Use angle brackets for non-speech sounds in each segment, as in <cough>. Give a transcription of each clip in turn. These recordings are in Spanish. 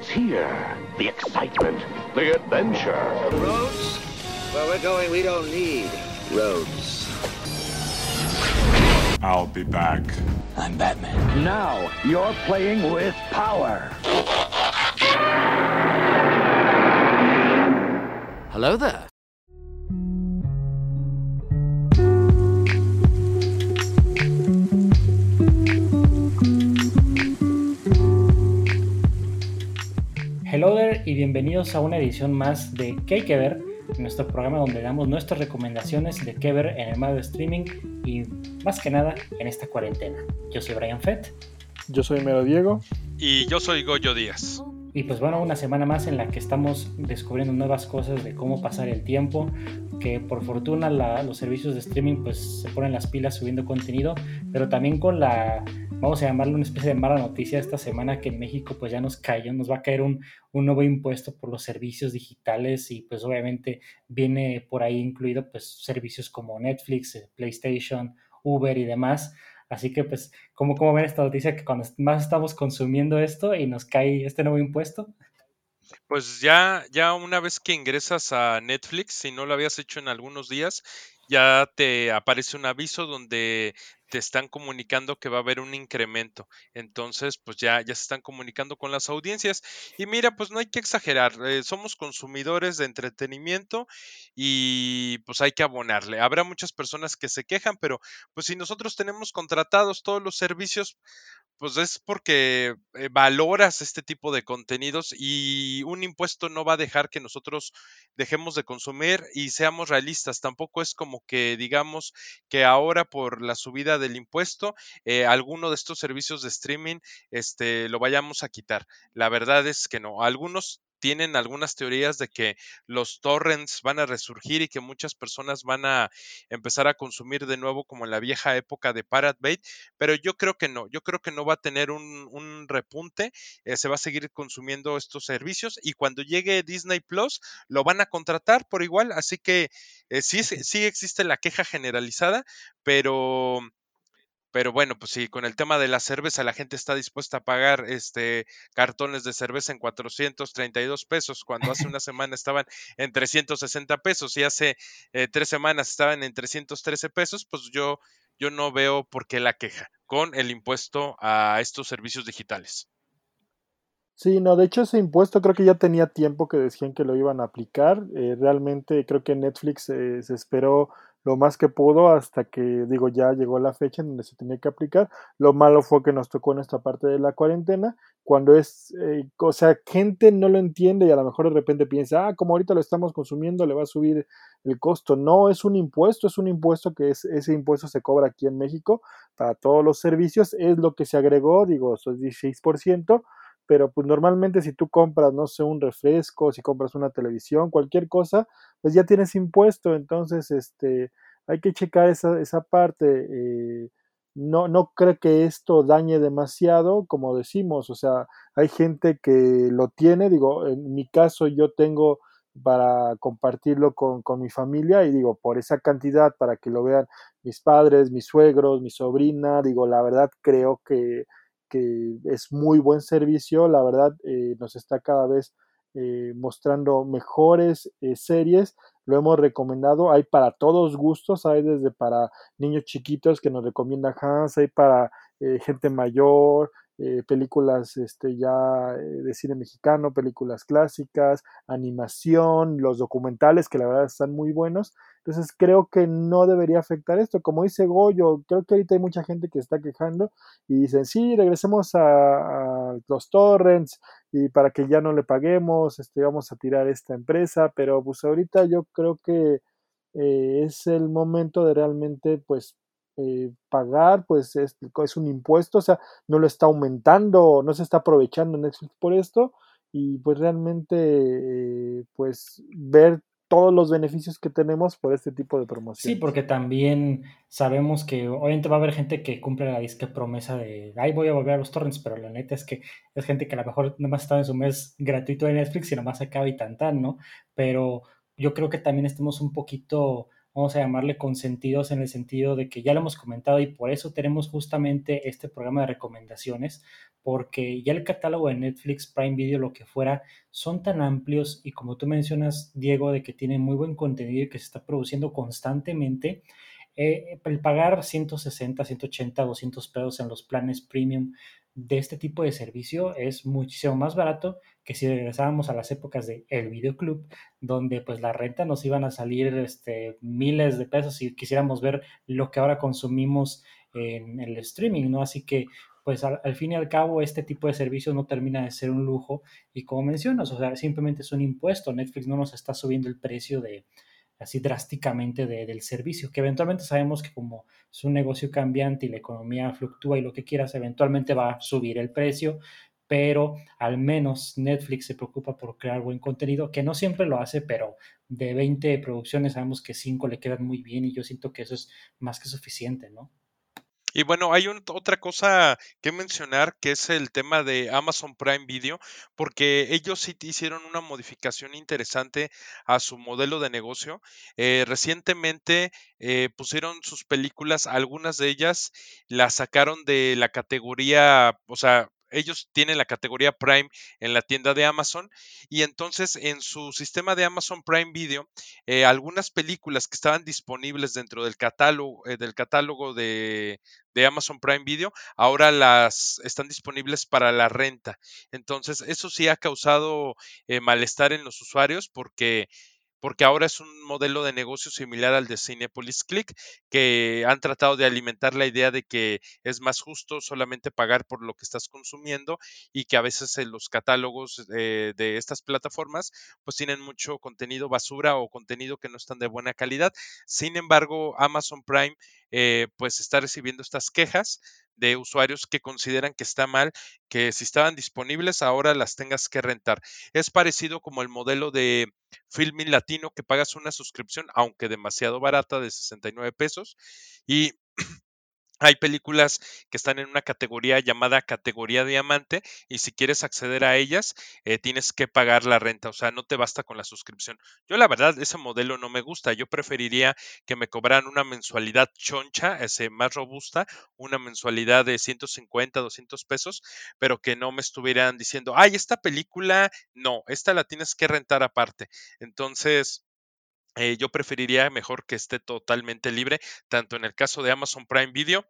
It's here. The excitement, the adventure. Roads? Where we're going, we don't need roads. I'll be back. I'm Batman. Now you're playing with power. Hello there. Y bienvenidos a una edición más de ¿Qué hay que ver? Nuestro programa donde damos nuestras recomendaciones de qué ver en el medio de streaming y más que nada en esta cuarentena. Yo soy Brian Fett. Yo soy Mero Diego. Y yo soy Goyo Díaz. Y pues bueno, una semana más en la que estamos descubriendo nuevas cosas de cómo pasar el tiempo, que por fortuna los servicios de streaming pues se ponen las pilas subiendo contenido, pero también con la, vamos a llamarlo una especie de mala noticia esta semana que en México pues ya nos cayó, nos va a caer un, un nuevo impuesto por los servicios digitales y pues obviamente viene por ahí incluido pues servicios como Netflix, eh, PlayStation, Uber y demás. Así que, pues, ¿cómo, ¿cómo ven esta noticia que cuando más estamos consumiendo esto y nos cae este nuevo impuesto? Pues ya, ya una vez que ingresas a Netflix, si no lo habías hecho en algunos días, ya te aparece un aviso donde te están comunicando que va a haber un incremento. Entonces, pues ya, ya se están comunicando con las audiencias. Y mira, pues no hay que exagerar, eh, somos consumidores de entretenimiento y pues hay que abonarle. Habrá muchas personas que se quejan, pero pues si nosotros tenemos contratados todos los servicios, pues es porque eh, valoras este tipo de contenidos y un impuesto no va a dejar que nosotros dejemos de consumir y seamos realistas. Tampoco es como que digamos que ahora por la subida del impuesto eh, alguno de estos servicios de streaming este, lo vayamos a quitar. La verdad es que no. Algunos tienen algunas teorías de que los torrents van a resurgir y que muchas personas van a empezar a consumir de nuevo como en la vieja época de Pirate Bay, pero yo creo que no, yo creo que no va a tener un, un repunte, eh, se va a seguir consumiendo estos servicios y cuando llegue Disney Plus lo van a contratar por igual, así que eh, sí, sí sí existe la queja generalizada, pero pero bueno, pues sí, con el tema de la cerveza, la gente está dispuesta a pagar este cartones de cerveza en 432 pesos, cuando hace una <laughs> semana estaban en 360 pesos y hace eh, tres semanas estaban en 313 pesos, pues yo, yo no veo por qué la queja con el impuesto a estos servicios digitales. Sí, no, de hecho ese impuesto creo que ya tenía tiempo que decían que lo iban a aplicar. Eh, realmente creo que Netflix eh, se esperó lo más que pudo hasta que, digo, ya llegó la fecha en donde se tenía que aplicar. Lo malo fue que nos tocó en esta parte de la cuarentena, cuando es, eh, o sea, gente no lo entiende y a lo mejor de repente piensa, ah, como ahorita lo estamos consumiendo, le va a subir el costo. No, es un impuesto, es un impuesto que es, ese impuesto se cobra aquí en México para todos los servicios, es lo que se agregó, digo, eso es 16%, pero pues normalmente si tú compras, no sé, un refresco, si compras una televisión, cualquier cosa, pues ya tienes impuesto, entonces este, hay que checar esa, esa parte. eh, no, no creo que esto dañe demasiado, como decimos, o sea, hay gente que lo tiene, digo, en mi caso yo tengo para compartirlo con, con mi familia y digo, por esa cantidad, para que lo vean mis padres, mis suegros, mi sobrina, digo, la verdad creo que que es muy buen servicio, la verdad eh, nos está cada vez eh, mostrando mejores eh, series, lo hemos recomendado, hay para todos gustos, hay desde para niños chiquitos que nos recomienda Hans, hay para gente mayor, películas este, ya de cine mexicano, películas clásicas, animación, los documentales que la verdad están muy buenos. Entonces creo que no debería afectar esto. Como dice Goyo, creo que ahorita hay mucha gente que está quejando y dicen, sí, regresemos a, los torrents y para que ya no le paguemos, este, vamos a tirar esta empresa, pero pues ahorita yo creo que eh, es el momento de realmente pues eh, pagar, pues es, es, un impuesto, o sea, no lo está aumentando, no se está aprovechando Netflix por esto y pues realmente eh, pues ver todos los beneficios que tenemos por este tipo de promoción. Sí, porque también sabemos que obviamente va a haber gente que cumple la disque promesa de, ay, voy a volver a los torrents, pero la neta es que es gente que a lo mejor nada más está en su mes gratuito de Netflix y nada más acaba y tan ¿no? Pero yo creo que también estamos un poquito vamos a llamarle consentidos en el sentido de que ya lo hemos comentado y por eso tenemos justamente este programa de recomendaciones, porque ya el catálogo de Netflix, Prime Video, lo que fuera, son tan amplios y como tú mencionas, Diego, de que tiene muy buen contenido y que se está produciendo constantemente, eh, el pagar 160, 180, 200 pesos en los planes premium de este tipo de servicio es muchísimo más barato que si regresábamos a las épocas de el videoclub, donde pues la renta nos iban a salir este, miles de pesos si quisiéramos ver lo que ahora consumimos en el streaming, ¿no? Así que pues al, fin y al cabo este tipo de servicios no termina de ser un lujo y como mencionas, o sea, simplemente es un impuesto, Netflix no nos está subiendo el precio de así drásticamente del servicio, que eventualmente sabemos que como es un negocio cambiante y la economía fluctúa y lo que quieras, eventualmente va a subir el precio, pero al menos Netflix se preocupa por crear buen contenido, que no siempre lo hace, pero de 20 producciones sabemos que 5 le quedan muy bien y yo siento que eso es más que suficiente, ¿no? Y bueno, hay otra cosa que mencionar que es el tema de Amazon Prime Video, porque ellos sí hicieron una modificación interesante a su modelo de negocio. Eh, recientemente eh, pusieron sus películas, algunas de ellas las sacaron de la categoría, o sea, ellos tienen la categoría Prime en la tienda de Amazon y entonces en su sistema de Amazon Prime Video eh, algunas películas que estaban disponibles dentro del catálogo eh, del catálogo de, Amazon Prime Video ahora las están disponibles para la renta. Entonces eso sí ha causado eh, malestar en los usuarios porque porque ahora es un modelo de negocio similar al de Cinepolis Click, que han tratado de alimentar la idea de que es más justo solamente pagar por lo que estás consumiendo y que a veces en los catálogos eh, de estas plataformas pues tienen mucho contenido basura o contenido que no están de buena calidad. Sin embargo, Amazon Prime eh, pues está recibiendo estas quejas de usuarios que consideran que está mal que si estaban disponibles ahora las tengas que rentar. Es parecido como el modelo de Filmin Latino que pagas una suscripción, aunque demasiado barata, de 69 pesos. Y <clears throat> hay películas que están en una categoría llamada categoría diamante y si quieres acceder a ellas eh, tienes que pagar la renta, o sea, no te basta con la suscripción. Yo la verdad ese modelo no me gusta, yo preferiría que me cobraran una mensualidad choncha, ese más robusta, una mensualidad de 150, 200 pesos, pero que no me estuvieran diciendo, ay, esta película, no, esta la tienes que rentar aparte. Entonces... Eh, yo preferiría mejor que esté totalmente libre, tanto en el caso de Amazon Prime Video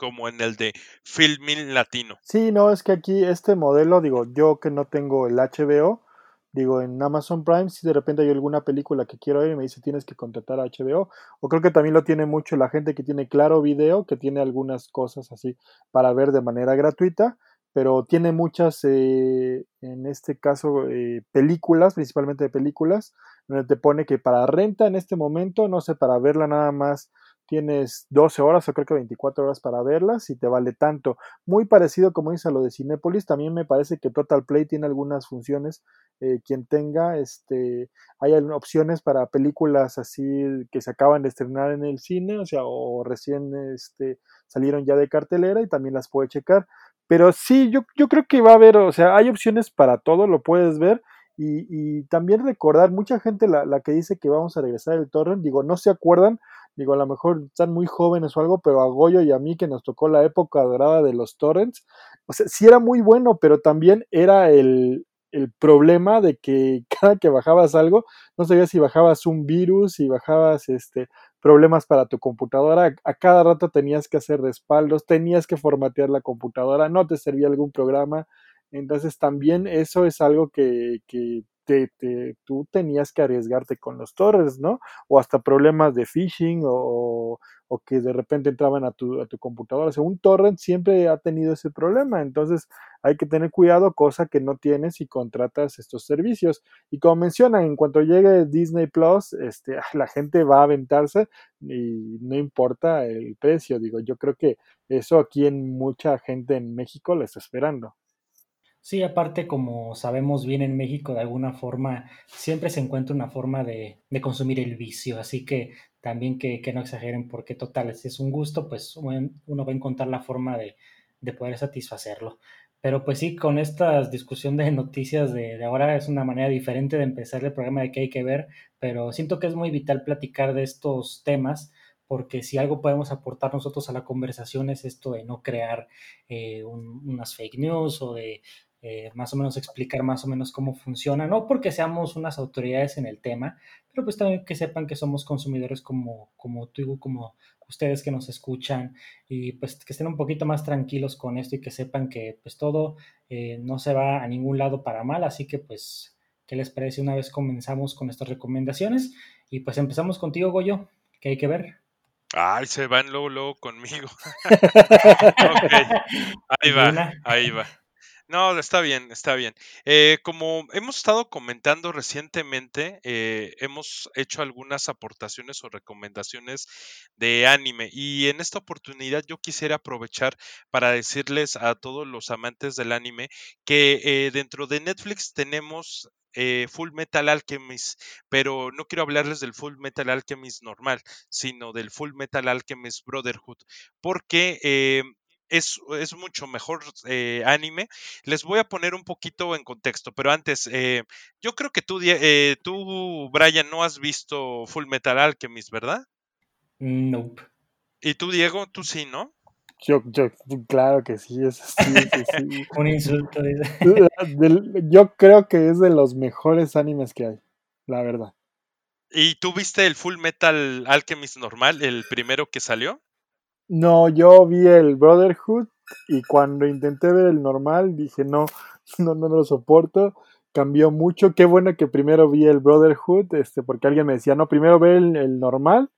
como en el de Filmin Latino. Sí, no, es que aquí este modelo, digo, yo que no tengo el HBO, digo, en Amazon Prime, si de repente hay alguna película que quiero ver y me dice tienes que contratar a HBO, o creo que también lo tiene mucho la gente que tiene Claro Video, que tiene algunas cosas así para ver de manera gratuita, pero tiene muchas, eh, en este caso, eh, películas, principalmente de películas, donde te pone que para renta en este momento, no sé, para verla nada más tienes 12 horas o creo que 24 horas para verlas y te vale tanto. Muy parecido como dice a lo de Cinepolis, también me parece que Total Play tiene algunas funciones, eh, quien tenga, este, hay opciones para películas así que se acaban de estrenar en el cine, o sea, o recién este, salieron ya de cartelera y también las puede checar. Pero sí, yo, yo creo que va a haber, o sea, hay opciones para todo, lo puedes ver. Y, y también recordar, mucha gente la, la, que dice que vamos a regresar el torrent, digo, no se acuerdan, digo, a lo mejor están muy jóvenes o algo, pero a Goyo y a mí que nos tocó la época dorada de los torrents, o sea, sí era muy bueno, pero también era el, el problema de que <laughs> cada que bajabas algo, no sabías si bajabas un virus, si bajabas este problemas para tu computadora, a cada rato tenías que hacer respaldos, tenías que formatear la computadora, no te servía algún programa, entonces también eso es algo que, que te, tú tenías que arriesgarte con los torres, ¿no? O hasta problemas de phishing o, o que de repente entraban a tu, a tu computadora. O sea, un torrent siempre ha tenido ese problema, entonces hay que tener cuidado, cosa que no tienes si contratas estos servicios. Y como mencionan, en cuanto llegue Disney Plus, este, <laughs> la gente va a aventarse y no importa el precio. Digo, yo creo que eso aquí en mucha gente en México lo está esperando. Sí, aparte, como sabemos bien en México, de alguna forma, siempre se encuentra una forma de, de consumir el vicio, así que también que, que, no exageren, porque total, si es un gusto, pues uno va a encontrar la forma de, de poder satisfacerlo. Pero pues sí, con esta discusión de noticias de, ahora es una manera diferente de empezar el programa de que hay que ver, pero siento que es muy vital platicar de estos temas porque si algo podemos aportar nosotros a la conversación es esto de no crear eh, unas fake news o de eh, más o menos explicar más o menos cómo funciona, no porque seamos unas autoridades en el tema, pero pues también que sepan que somos consumidores como, como tú, como ustedes que nos escuchan y pues que estén un poquito más tranquilos con esto y que sepan que pues todo eh, no se va a ningún lado para mal, así que pues, ¿qué les parece una vez comenzamos con estas recomendaciones? Y pues empezamos contigo, Goyo, que hay que ver. Ay, se van luego, luego conmigo. <laughs> <laughs> Ahí va, ahí va. No, está bien, está bien. Eh, como hemos estado comentando recientemente, eh, hemos hecho algunas aportaciones o recomendaciones de anime y en esta oportunidad yo quisiera aprovechar para decirles a todos los amantes del anime que eh, dentro de Netflix tenemos Full Metal Alchemist, pero no quiero hablarles del Full Metal Alchemist normal, sino del Full Metal Alchemist Brotherhood, porque es, es mucho mejor eh, anime. Les voy a poner un poquito en contexto, pero antes, eh, yo creo que tú, eh, tú, Brian, no has visto Full Metal Alchemist, ¿verdad? Nope. ¿Y tú, Diego? Tú sí, ¿no? Yo, yo claro que sí, es sí, sí. <laughs> un insulto. <laughs> yo creo que es de los mejores animes que hay, la verdad. ¿Y tú viste el Full Metal Alchemist normal, el primero que salió? No, yo vi el Brotherhood y cuando intenté ver el normal dije no, <laughs> no, no lo soporto. Cambió mucho. Qué bueno que primero vi el Brotherhood, este, porque alguien me decía, no, primero ve el, normal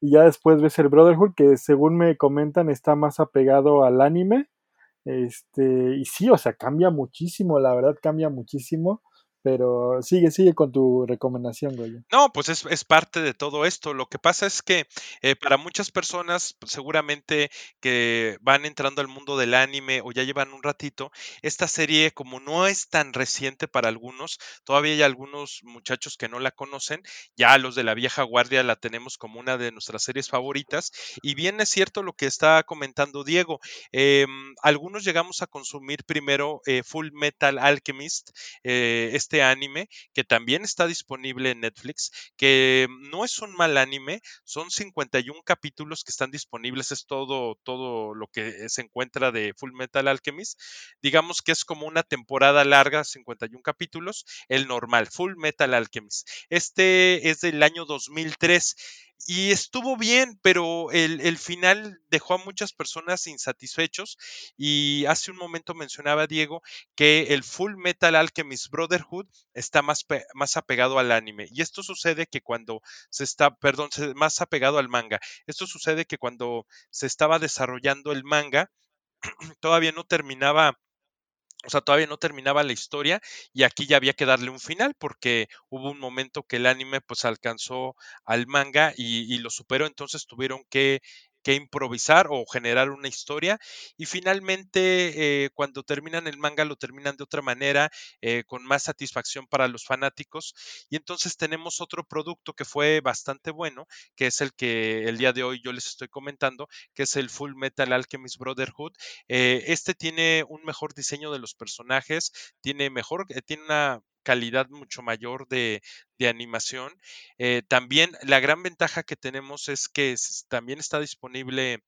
y ya después ves el Brotherhood, que según me comentan está más apegado al anime. Este, y sí, o sea, cambia muchísimo, la verdad cambia muchísimo. Pero sigue, sigue con tu recomendación, güey. No, pues es, parte de todo esto. Lo que pasa es que eh, para muchas personas, pues, seguramente que van entrando al mundo del anime o ya llevan un ratito, esta serie, como no es tan reciente para algunos, todavía hay algunos muchachos que no la conocen. Ya los de la vieja guardia la tenemos como una de nuestras series favoritas. Y bien es cierto lo que está comentando Diego. Em, algunos llegamos a consumir primero eh, Full Metal Alchemist. Eh, este anime que también está disponible en Netflix, que no es un mal anime, son 51 capítulos que están disponibles, es todo, todo lo que se encuentra de Full Metal Alchemist. Digamos que es como una temporada larga, 51 capítulos, el normal, Full Metal Alchemist. Este es del año 2003 y estuvo bien, pero el, final dejó a muchas personas insatisfechos y hace un momento mencionaba Diego que el Full Metal Alchemist Brotherhood está más, más apegado al anime y esto sucede que cuando se está, perdón, más apegado al manga, esto sucede que cuando se estaba desarrollando el manga <clears throat> todavía no terminaba o sea, todavía no terminaba la historia y aquí ya había que darle un final porque hubo un momento que el anime pues alcanzó al manga y, y lo superó, entonces tuvieron que que improvisar o generar una historia. Y finalmente, eh, cuando terminan el manga, lo terminan de otra manera, eh, con más satisfacción para los fanáticos. Y entonces tenemos otro producto que fue bastante bueno, que es el que el día de hoy yo les estoy comentando, que es el Full Metal Alchemist Brotherhood. Eh, este tiene un mejor diseño de los personajes, tiene mejor, tiene una calidad mucho mayor de, animación. Eh, también la gran ventaja que tenemos es que también está disponible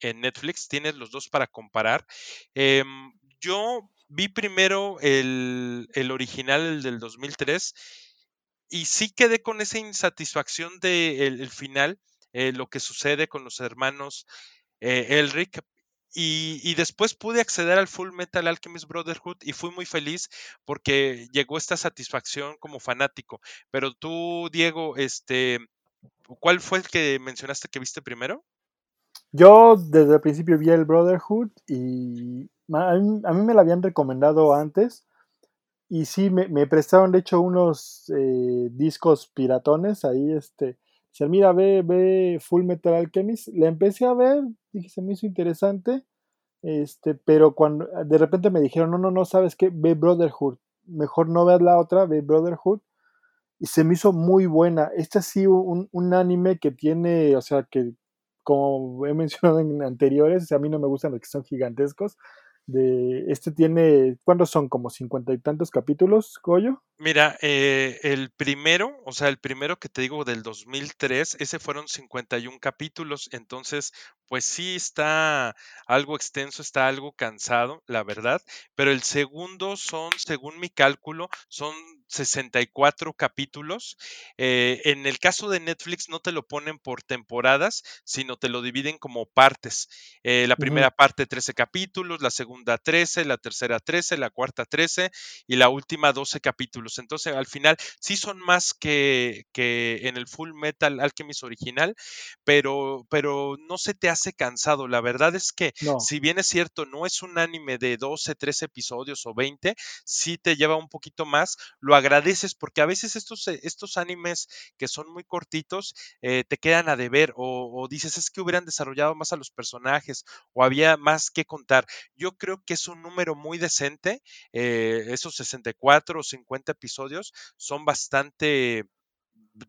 en Netflix, tienes los dos para comparar. Em, yo vi primero el, original, el del 2003, y sí quedé con esa insatisfacción del de final, eh, lo que sucede con los hermanos eh, Elric, y, después pude acceder al Full Metal Alchemist Brotherhood y fui muy feliz porque llegó esta satisfacción como fanático. Pero tú, Diego, este, ¿cuál fue el que mencionaste que viste primero? Yo desde el principio vi el Brotherhood y a mí, me lo habían recomendado antes. Y sí, me, prestaron de hecho unos eh, discos piratones ahí, este, Dice, mira, ve, ve Full Metal Alchemist. Le empecé a ver, dije, se me hizo interesante. Este, pero cuando de repente me dijeron, no, no, no, ¿sabes qué? Ve Brotherhood. Mejor no veas la otra, ve Brotherhood. Y se me hizo muy buena. Este sido un, un anime que tiene, o sea, que como he mencionado en anteriores, a mí no me gustan los que son gigantescos. De este tiene, ¿cuántos son? Como cincuenta y tantos capítulos, Goyo. Mira, eh, el primero, o sea, el primero que te digo del 2003, ese fueron 51 capítulos, entonces, pues sí está algo extenso, está algo cansado, la verdad, pero el segundo son, según mi cálculo, son 64 capítulos. Eh, en el caso de Netflix no te lo ponen por temporadas, sino te lo dividen como partes. Eh, la primera parte 13 capítulos, la segunda 13, la tercera 13, la cuarta 13 y la última 12 capítulos. Entonces al final sí son más que, que en el Full Metal Alchemist original, pero, pero no se te hace cansado. La verdad es que si bien es cierto, no es un anime de 12, 13 episodios o 20, sí te lleva un poquito más. Lo agradeces porque a veces estos, eh, estos animes que son muy cortitos eh, te quedan a deber o, dices es que hubieran desarrollado más a los personajes o había más que contar. Yo creo que es un número muy decente, eh, esos 64 o 50 episodios son bastante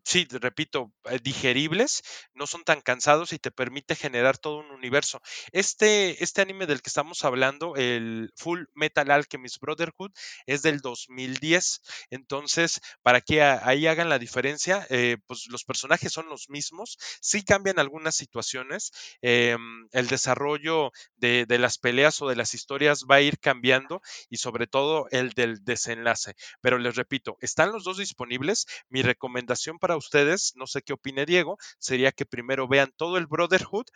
sí, repito, eh, digeribles, no son tan cansados y te permite generar todo un universo. Este, este anime del que estamos hablando, el Full Metal Alchemist Brotherhood, es del 2010. Entonces, para que ahí hagan la diferencia, eh, pues los personajes son los mismos, sí cambian algunas situaciones, em, el desarrollo de, de las peleas o de las historias va a ir cambiando y sobre todo el del desenlace. Pero les repito, están los dos disponibles. Mi recomendación para ustedes, no sé qué opine Diego, sería que primero vean todo el Brotherhood,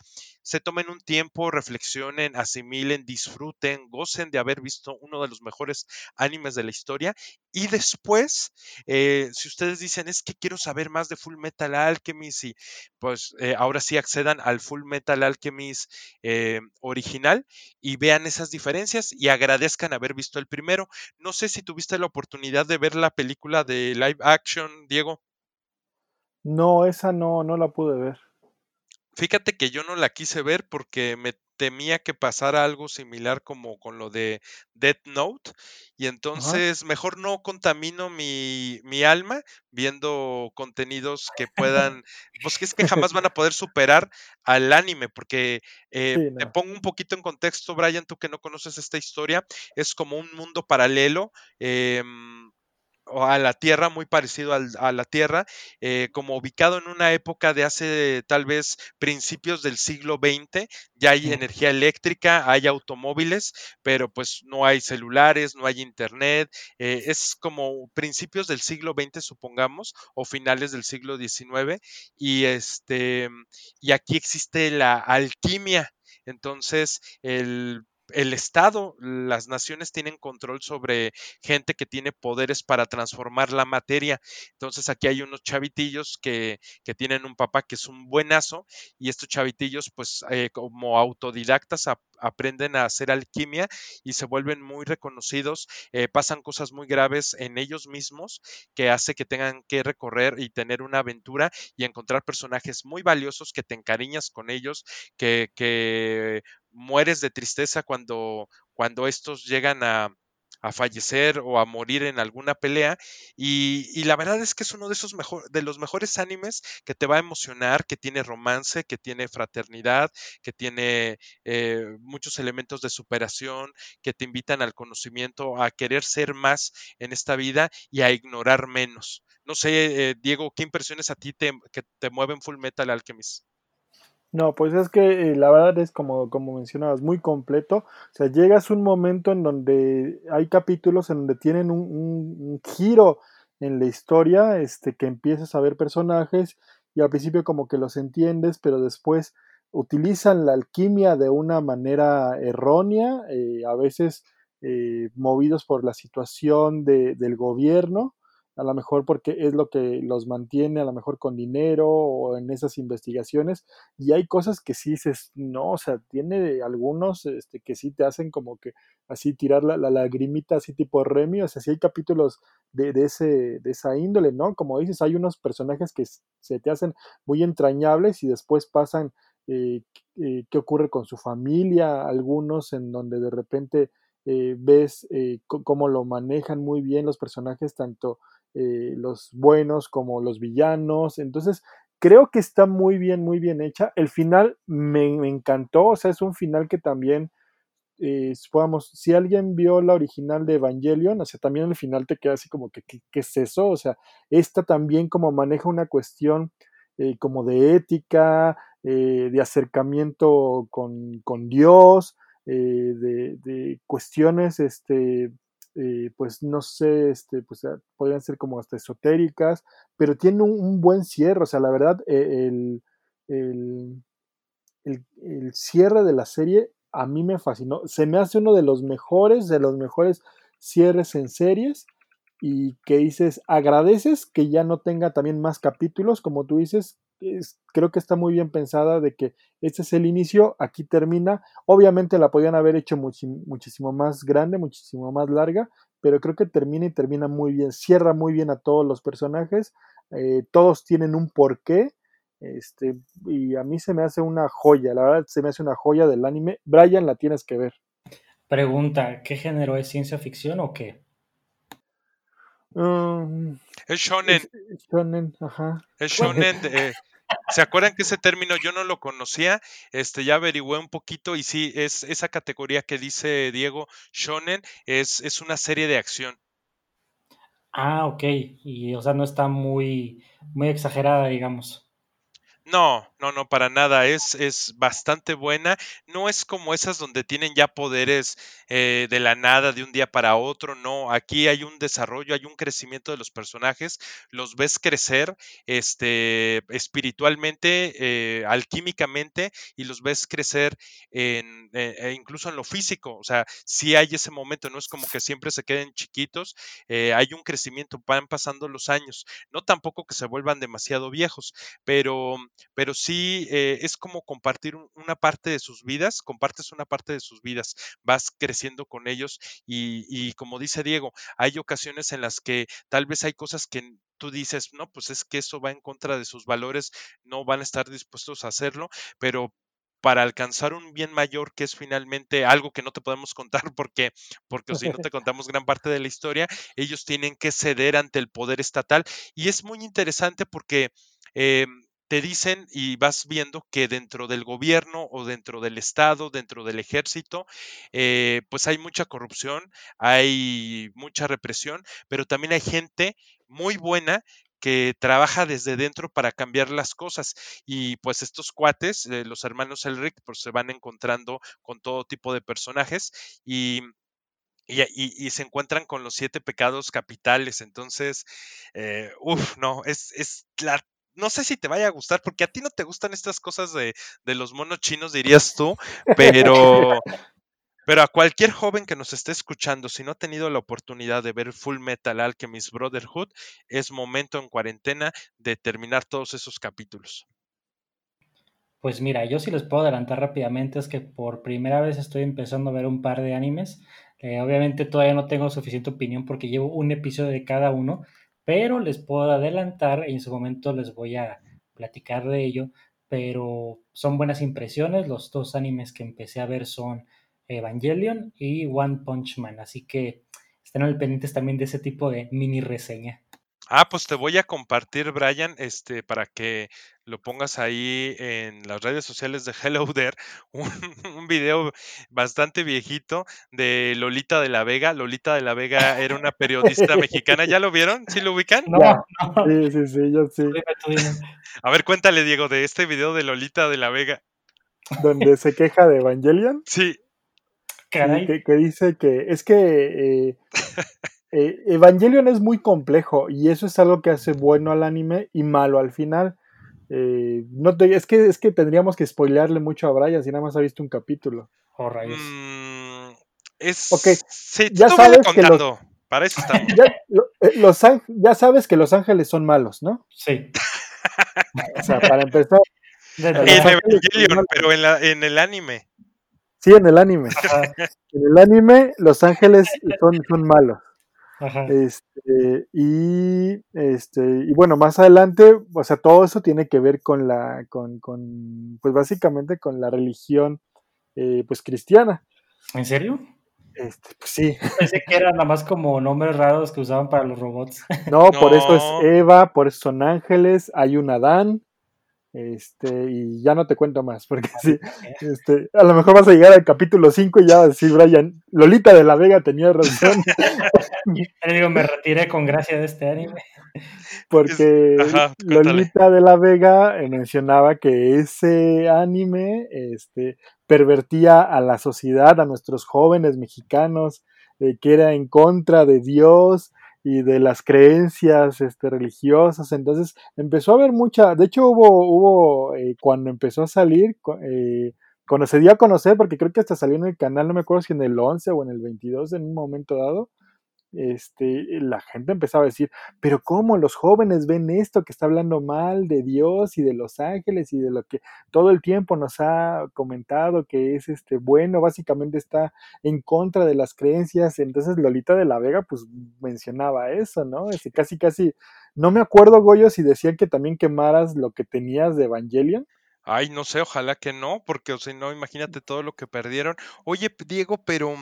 se tomen un tiempo, reflexionen, asimilen, disfruten, gocen de haber visto uno de los mejores animes de la historia y después, eh, si ustedes dicen es que quiero saber más de Full Metal Alchemist y pues eh, ahora sí accedan al Full Metal Alchemist eh, original y vean esas diferencias y agradezcan haber visto el primero. No sé si tuviste la oportunidad de ver la película de live action, Diego. No, esa no, no la pude ver. Fíjate que yo no la quise ver porque me temía que pasara algo similar como con lo de Death Note y entonces mejor no contamino mi, mi, alma viendo contenidos que puedan, pues que es que jamás van a poder superar al anime porque eh, te pongo un poquito en contexto, Brian, tú que no conoces esta historia, es como un mundo paralelo. Eh, a la Tierra, muy parecido a la Tierra, eh, como ubicado en una época de hace tal vez principios del siglo XX, ya hay energía eléctrica, hay automóviles, pero pues no hay celulares, no hay internet, eh, es como principios del siglo XX, supongamos, o finales del siglo XIX, y este, y aquí existe la alquimia. Entonces, el el Estado, las naciones tienen control sobre gente que tiene poderes para transformar la materia. Entonces aquí hay unos chavitillos que, que tienen un papá que es un buenazo y estos chavitillos pues eh, como autodidactas aprenden a hacer alquimia y se vuelven muy reconocidos. Eh, pasan cosas muy graves en ellos mismos que hace que tengan que recorrer y tener una aventura y encontrar personajes muy valiosos que te encariñas con ellos, que, que mueres de tristeza cuando, cuando estos llegan a, a fallecer o a morir en alguna pelea. Y, la verdad es que es uno de esos mejor, de los mejores animes que te va a emocionar, que tiene romance, que tiene fraternidad, que tiene eh, muchos elementos de superación, que te invitan al conocimiento, a querer ser más en esta vida y a ignorar menos. No sé, eh, Diego, ¿qué impresiones a ti te, que te mueven Full Metal Alchemist? No, pues es que eh, la verdad es como, como mencionabas, muy completo. O sea, llegas un momento en donde hay capítulos en donde tienen un, giro en la historia, este, que empiezas a ver personajes y al principio como que los entiendes, pero después utilizan la alquimia de una manera errónea, eh, a veces eh, movidos por la situación de, del gobierno a lo mejor porque es lo que los mantiene, a lo mejor con dinero o en esas investigaciones, y hay cosas que sí dices, no, o sea, tiene algunos este, que sí te hacen como que así tirar la, la lagrimita así tipo Remy, o sea, sí hay capítulos de, de, ese, de esa índole, ¿no? Como dices, hay unos personajes que se te hacen muy entrañables y después pasan eh, eh, qué ocurre con su familia, algunos en donde de repente... Eh, ves cómo lo manejan muy bien los personajes, tanto eh, los buenos como los villanos. Entonces, creo que está muy bien, muy bien hecha. El final me, encantó, o sea, es un final que también eh, si alguien vio la original de Evangelion, o sea, también al final te queda así como que, ¿qué, qué es eso? O sea, esta también como maneja una cuestión eh, como de ética, eh, de acercamiento con, con Dios, de, de, cuestiones, este, eh, pues no sé, este, pues ah, podrían ser como hasta esotéricas, pero tiene un, un buen cierre, o sea, la verdad, eh, el, el, el, el, cierre de la serie a mí me fascinó, se me hace uno de los mejores, de los mejores cierres en series y que dices, agradeces que ya no tenga también más capítulos, como tú dices, es, creo que está muy bien pensada de que este es el inicio, aquí termina. Obviamente la podían haber hecho muchísimo más grande, muchísimo más larga, pero creo que termina y termina muy bien, cierra muy bien a todos los personajes, eh, todos tienen un porqué. Este, y a mí se me hace una joya, la verdad se me hace una joya del anime. Brian, la tienes que ver. Pregunta, ¿qué género es ciencia ficción o qué? Um, es shonen. Es, es shonen, ajá. Es shonen. De, ¿Se acuerdan que ese término yo no lo conocía? Este, ya averigüé un poquito y sí, es esa categoría que dice Diego, shonen, es, es una serie de acción. Ah, ok. Y o sea, no está muy, muy exagerada, digamos. No, no, no, para nada. Es, es bastante buena. No es como esas donde tienen ya poderes eh, de la nada, de un día para otro. No, aquí hay un desarrollo, hay un crecimiento de los personajes. Los ves crecer este, espiritualmente, eh, alquímicamente, y los ves crecer eh, incluso en lo físico. O sea, sí hay ese momento, no es como que siempre se queden chiquitos. Hay un crecimiento, van pasando los años. No tampoco que se vuelvan demasiado viejos, pero pero sí eh, es como compartir una parte de sus vidas, compartes una parte de sus vidas, vas creciendo con ellos y, y como dice Diego, hay ocasiones en las que tal vez hay cosas que tú dices, no, pues es que eso va en contra de sus valores, no van a estar dispuestos a hacerlo, pero para alcanzar un bien mayor que es finalmente algo que no te podemos contar porque porque si no te <laughs> contamos gran parte de la historia, ellos tienen que ceder ante el poder estatal. Y es muy interesante porque eh, te dicen y vas viendo que dentro del gobierno o dentro del Estado, dentro del ejército, eh, pues hay mucha corrupción, hay mucha represión, pero también hay gente muy buena que trabaja desde dentro para cambiar las cosas. Y pues estos cuates, eh, los hermanos Elric, pues se van encontrando con todo tipo de personajes y y, se encuentran con los siete pecados capitales. Entonces, eh, uff, no, es, es la no sé si te vaya a gustar, porque a ti no te gustan estas cosas de, de los monos chinos, dirías tú, pero, <laughs> pero a cualquier joven que nos esté escuchando, si no ha tenido la oportunidad de ver Full Metal Alchemist Brotherhood, es momento en cuarentena de terminar todos esos capítulos. Pues mira, yo sí les puedo adelantar rápidamente, es que por primera vez estoy empezando a ver un par de animes. Eh, obviamente todavía no tengo suficiente opinión porque llevo un episodio de cada uno, pero les puedo adelantar, en su momento les voy a platicar de ello, pero son buenas impresiones, los dos animes que empecé a ver son Evangelion y One Punch Man, así que estén al pendientes también de ese tipo de mini reseña. Ah, pues te voy a compartir, Brian, este, para que lo pongas ahí en las redes sociales de Hello There, <laughs> un, un, video bastante viejito de Lolita de la Vega. Lolita de la Vega era una periodista mexicana, ¿ya lo vieron? ¿Sí lo ubican? No, no. Sí, sí, sí, yo sí. <laughs> A ver, cuéntale, Diego, de este video de Lolita de la Vega. Donde se queja de Evangelion. Sí. que, dice que es que eh, <laughs> eh, Evangelion es muy complejo y eso es algo que hace bueno al anime y malo al final. Eh, no te, es, que, es que tendríamos que spoilearle mucho a Brian si nada más ha visto un capítulo. Oh, rayos. Mm, es... Okay. Sí, ya sabes que los, Para eso estamos. <laughs> Ya, los, ya sabes que los ángeles son malos, ¿no? Sí. o sea, para empezar. <laughs> En Evangelion, pero en, la, en el anime. Sí, en el anime. en el anime, los ángeles son, son malos. Ajá. Este, y este, y bueno, más adelante, o sea, todo eso tiene que ver con la, con, con pues básicamente con la religión, eh, pues cristiana. ¿En serio? Este, pues sí. Pensé que eran nada más como nombres raros que usaban para los robots. No, no, por eso es Eva, por eso son ángeles, hay un Adán, Este, y ya no te cuento más, porque <laughs> sí, este, a lo mejor vas a llegar al capítulo 5 y ya vas a decir, Brian, Lolita de la Vega tenía razón. <laughs> digo, me retiré con gracia de este anime. <laughs> Porque Lolita de la Vega eh, mencionaba que ese anime este, pervertía a la sociedad, a nuestros jóvenes mexicanos, eh, que era en contra de Dios, y de las creencias este, religiosas. Entonces empezó a haber mucha, de hecho hubo, hubo eh, cuando empezó a salir, eh, cuando se dio a conocer, porque creo que hasta salió en el canal, no me acuerdo si en el 11 o en el 22 en un momento dado, este, la gente empezaba a decir, pero ¿cómo los jóvenes ven esto que está hablando mal de Dios y de los ángeles y de lo que todo el tiempo nos ha comentado que es este bueno, básicamente está en contra de las creencias. Entonces Lolita de la Vega pues mencionaba eso, ¿no? Ese, casi casi, no me acuerdo Goyo si decían que también quemaras lo que tenías de Evangelion. Ay, no sé, ojalá que no, porque o sea, no, imagínate todo lo que perdieron. Oye, Diego, pero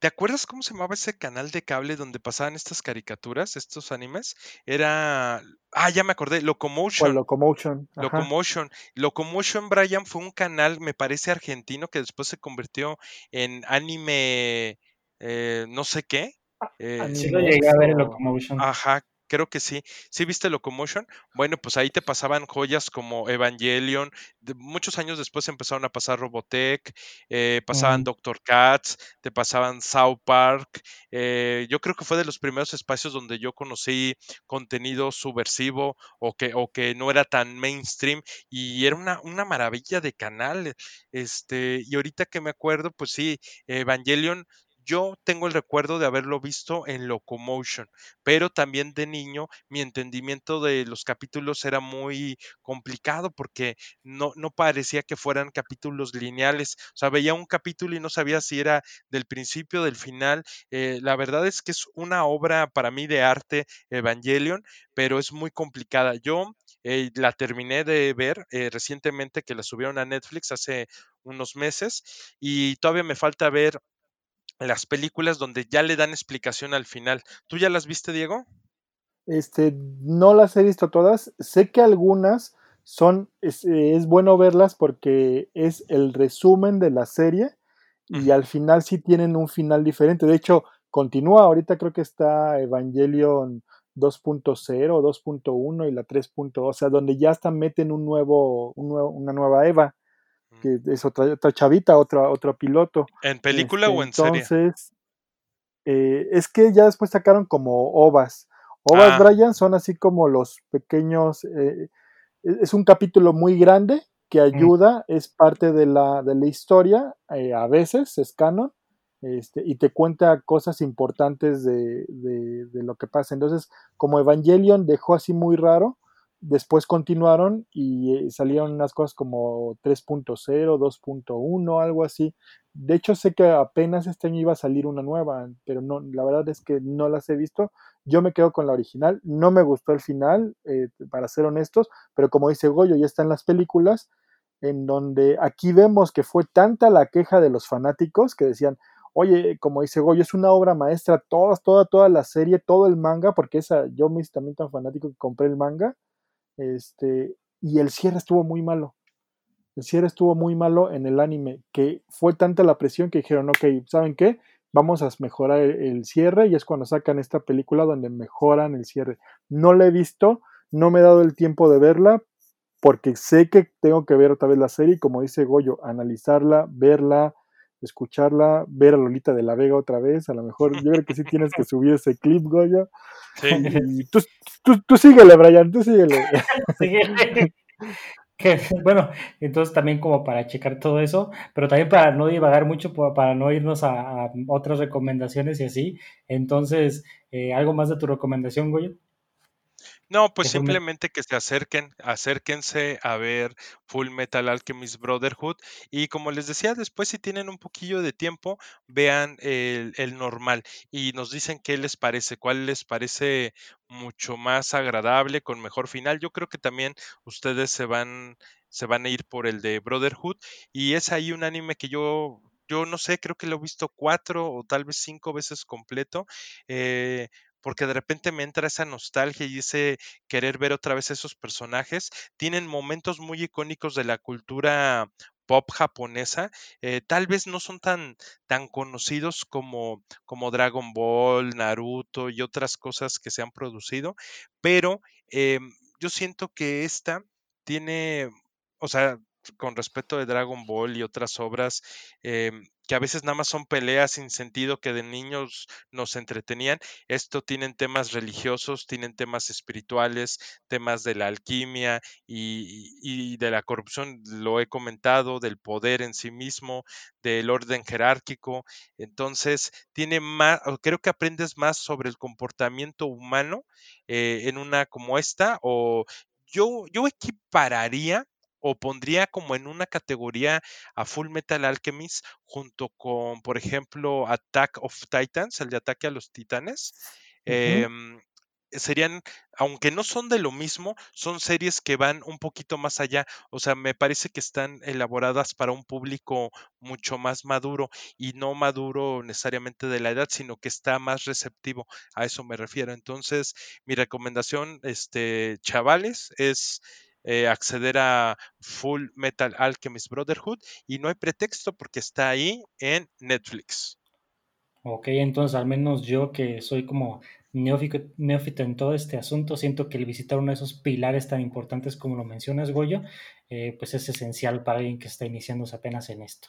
¿te acuerdas cómo se llamaba ese canal de cable donde pasaban estas caricaturas, estos animes? Era, ah, ya me acordé, Locomotion. Locomotion. Locomotion. Locomotion, Brian, fue un canal, me parece argentino, que después se convirtió en anime, eh, no sé qué. Eh, sí lo llegué a ver en Locomotion. Ajá, creo que sí. ¿Sí viste Locomotion? Bueno, pues ahí te pasaban joyas como Evangelion. muchos años después empezaron a pasar Robotech, eh, pasaban Doctor Cats, te pasaban South Park. Eh, yo creo que fue de los primeros espacios donde yo conocí contenido subversivo o que, o que no era tan mainstream y era una, una maravilla de canal. Este, y ahorita que me acuerdo, pues sí, Evangelion yo tengo el recuerdo de haberlo visto en Locomotion, pero también de niño mi entendimiento de los capítulos era muy complicado porque no, no parecía que fueran capítulos lineales. O sea, veía un capítulo y no sabía si era del principio, del final. Eh, la verdad es que es una obra para mí de arte, Evangelion, pero es muy complicada. Yo eh, la terminé de ver eh, recientemente que la subieron a Netflix hace unos meses y todavía me falta ver las películas donde ya le dan explicación al final. ¿Tú ya las viste, Diego? Este, no las he visto todas. Sé que algunas son, es, bueno verlas porque es el resumen de la serie y al final sí tienen un final diferente. De hecho, continúa, ahorita creo que está Evangelion 2.0, 2.1 y la 3.0, o sea, donde ya hasta meten un nuevo, un nuevo, una nueva Eva que es otra, otra chavita, otra, otro piloto. ¿En película o este, en serie? Entonces, eh, es que ya después sacaron como ovas. Ovas, ah. Brian, son así como los pequeños, eh, e, es un capítulo muy grande que ayuda, es parte de la, de la historia, eh, a veces es canon, este, y te cuenta cosas importantes de, de, de, lo que pasa. Entonces, como Evangelion dejó así muy raro, después continuaron y eh, salieron unas cosas como 3.0, 2.1, algo así. De hecho, sé que apenas este año iba a salir una nueva, pero no, la verdad es que no las he visto. Yo me quedo con la original. No me gustó el final, eh, para ser honestos, pero como dice Goyo, ya están las películas, en donde aquí vemos que fue tanta la queja de los fanáticos que decían, oye, como dice Goyo, es una obra maestra, toda, toda, toda la serie, todo el manga, porque esa, yo me hice también tan fanático que compré el manga este, y el cierre estuvo muy malo. El cierre estuvo muy malo en el anime, que fue tanta la presión que dijeron, ok, ¿saben qué? Vamos a mejorar el, cierre y es cuando sacan esta película donde mejoran el cierre. No la he visto, no me he dado el tiempo de verla porque sé que tengo que ver otra vez la serie como dice Goyo, analizarla, verla, escucharla, ver a Lolita de la Vega otra vez. A lo mejor yo creo que sí tienes que <laughs> subir ese clip, Goyo. Sí. tú, tú, síguele, Brian, tú síguele. <laughs> bueno, entonces también como para checar todo eso, pero también para no divagar mucho, para no irnos a, otras recomendaciones y así. Entonces, eh, ¿algo más de tu recomendación, Goyo? No, pues simplemente que se acerquen, acérquense a ver Full Metal Alchemist Brotherhood y como les decía, después si tienen un poquillo de tiempo, vean el, el normal y nos dicen qué les parece, cuál les parece mucho más agradable, con mejor final. Yo creo que también ustedes se van, se van a ir por el de Brotherhood y es ahí un anime que yo yo no sé, creo que lo he visto cuatro o tal vez cinco veces completo. Eh, porque de repente me entra esa nostalgia y ese querer ver otra vez esos personajes. Tienen momentos muy icónicos de la cultura pop japonesa, eh, tal vez no son tan, tan conocidos como, como Dragon Ball, Naruto y otras cosas que se han producido, pero em, yo siento que esta tiene, o sea, con respecto de Dragon Ball y otras obras em, que a veces nada más son peleas sin sentido que de niños nos entretenían. Esto tienen temas religiosos, tienen temas espirituales, temas de la alquimia y, de la corrupción, lo he comentado, del poder en sí mismo, del orden jerárquico. Entonces, tiene más, creo que aprendes más sobre el comportamiento humano eh, en una como esta, o yo, yo equipararía o pondría como en una categoría a Full Metal Alchemist junto con, por ejemplo, Attack of Titans, el de ataque a los titanes. Em, serían, aunque no son de lo mismo, son series que van un poquito más allá. O sea, me parece que están elaboradas para un público mucho más maduro y no maduro necesariamente de la edad, sino que está más receptivo. A eso me refiero. Entonces, mi recomendación, este, chavales, es eh, acceder a Full Metal Alchemist Brotherhood y no hay pretexto porque está ahí en Netflix. Ok, entonces al menos yo que soy como neófito, en todo este asunto, siento que el visitar uno de esos pilares tan importantes como lo mencionas, Goyo, eh, pues es esencial para alguien que está iniciándose apenas en esto.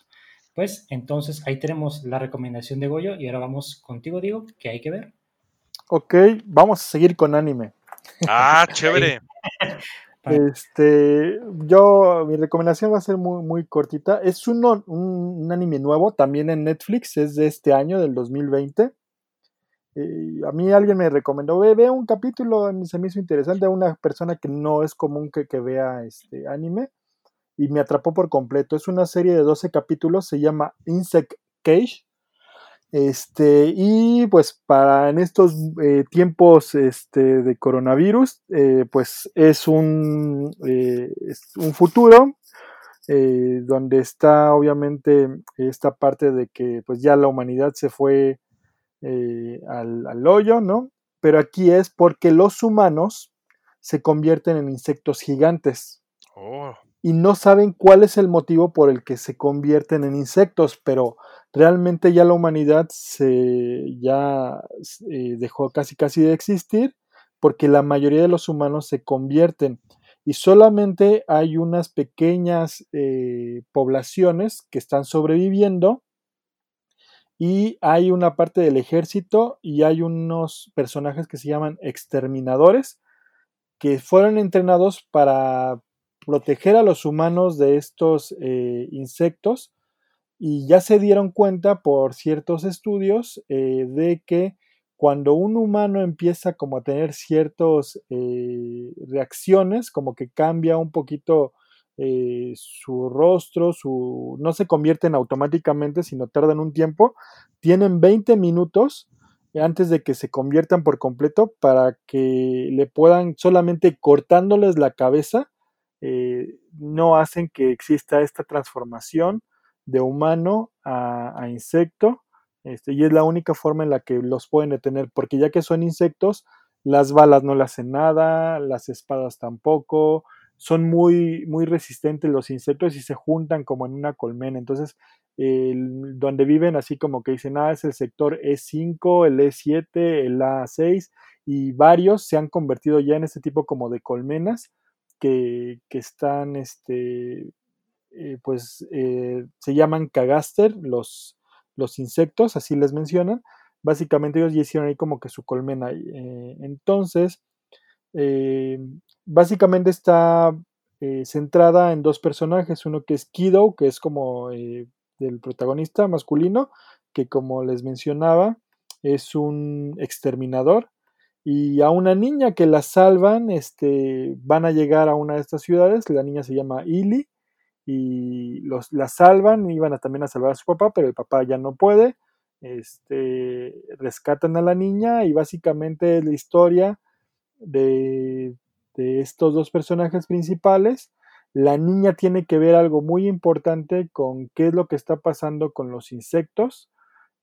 Pues entonces ahí tenemos la recomendación de Goyo y ahora vamos contigo, Diego, que hay que ver. Ok, vamos a seguir con anime. Ah, <laughs> chévere. Este, yo, mi recomendación va a ser muy, muy cortita. Es un, un, anime nuevo, también en Netflix, es de este año, del 2020. Eh, a mí alguien me recomendó, ve, un capítulo, se me hizo interesante, a una persona que no es común que, que vea este anime, y me atrapó por completo. Es una serie de 12 capítulos, se llama Insect Cage. Este, y pues para en estos eh, tiempos este, de coronavirus, eh, pues es un, eh, un futuro donde está obviamente esta parte de que pues ya la humanidad se fue al, al, hoyo, ¿no? Pero aquí es porque los humanos se convierten en insectos gigantes. Oh. Y no saben cuál es el motivo por el que se convierten en insectos, pero realmente ya la humanidad se ya eh, dejó casi casi de existir porque la mayoría de los humanos se convierten y solamente hay unas pequeñas eh, poblaciones que están sobreviviendo y hay una parte del ejército y hay unos personajes que se llaman exterminadores que fueron entrenados para proteger a los humanos de estos eh, insectos. Y ya se dieron cuenta por ciertos estudios eh, de que cuando un humano empieza como a tener ciertas eh, reacciones, como que cambia un poquito su rostro, su, no se convierten automáticamente, sino tardan un tiempo, tienen 20 minutos antes de que se conviertan por completo para que le puedan solamente cortándoles la cabeza, no hacen que exista esta transformación de humano a, insecto, este, y es la única forma en la que los pueden detener, porque ya que son insectos, las balas no le hacen nada, las espadas tampoco, son muy, muy resistentes los insectos y se juntan como en una colmena. Entonces, donde viven así como que dicen, ah, es el sector E5, el E7, el A6, y varios se han convertido ya en este tipo como de colmenas que, están este, eh, pues eh, se llaman cagaster los, los insectos, así les mencionan. Básicamente ellos ya hicieron ahí como que su colmena. Eh, entonces, básicamente está centrada en dos personajes, uno que es Kido, que es como del protagonista masculino, que como les mencionaba, es un exterminador y a una niña que la salvan, este, van a llegar a una de estas ciudades, la niña se llama Ili, y los, la salvan, iban a, también a salvar a su papá, pero el papá ya no puede, este, rescatan a la niña y básicamente la historia de, de estos dos personajes principales. La niña tiene que ver algo muy importante con qué es lo que está pasando con los insectos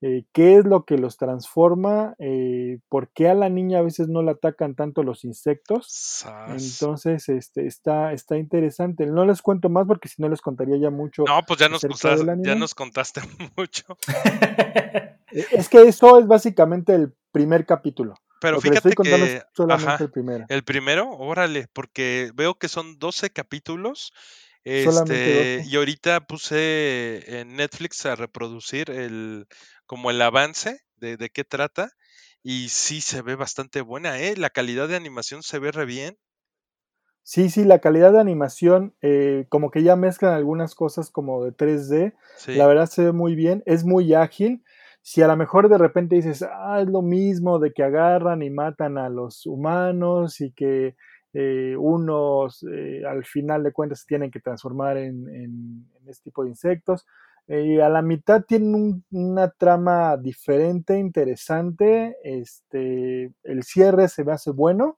eh, qué es lo que los transforma, eh, por qué a la niña a veces no la atacan tanto los insectos. Sas. Entonces, este, está, está interesante. No les cuento más porque si no les contaría ya mucho. No, pues ya nos, contaste, ya nos contaste <laughs> mucho. Eh, Es que eso es básicamente el primer capítulo. Pero Lo que fíjate estoy contando que, es solamente ajá, el primero. el primero, órale, porque veo que son 12 capítulos. Solamente Este, 12. y ahorita puse en Netflix a reproducir el, como el avance de, de qué trata. Y sí se ve bastante buena, ¿eh? La calidad de animación se ve re bien. Sí, sí, la calidad de animación, eh, como que ya mezclan algunas cosas como de 3D. Sí. La verdad se ve muy bien, es muy ágil. Si a lo mejor de repente dices, ah, es lo mismo de que agarran y matan a los humanos y que eh, unos eh, al final de cuentas se tienen que transformar en, en- en este tipo de insectos. Eh, a la mitad tienen un- una trama diferente, interesante. Este, el cierre se me hace bueno.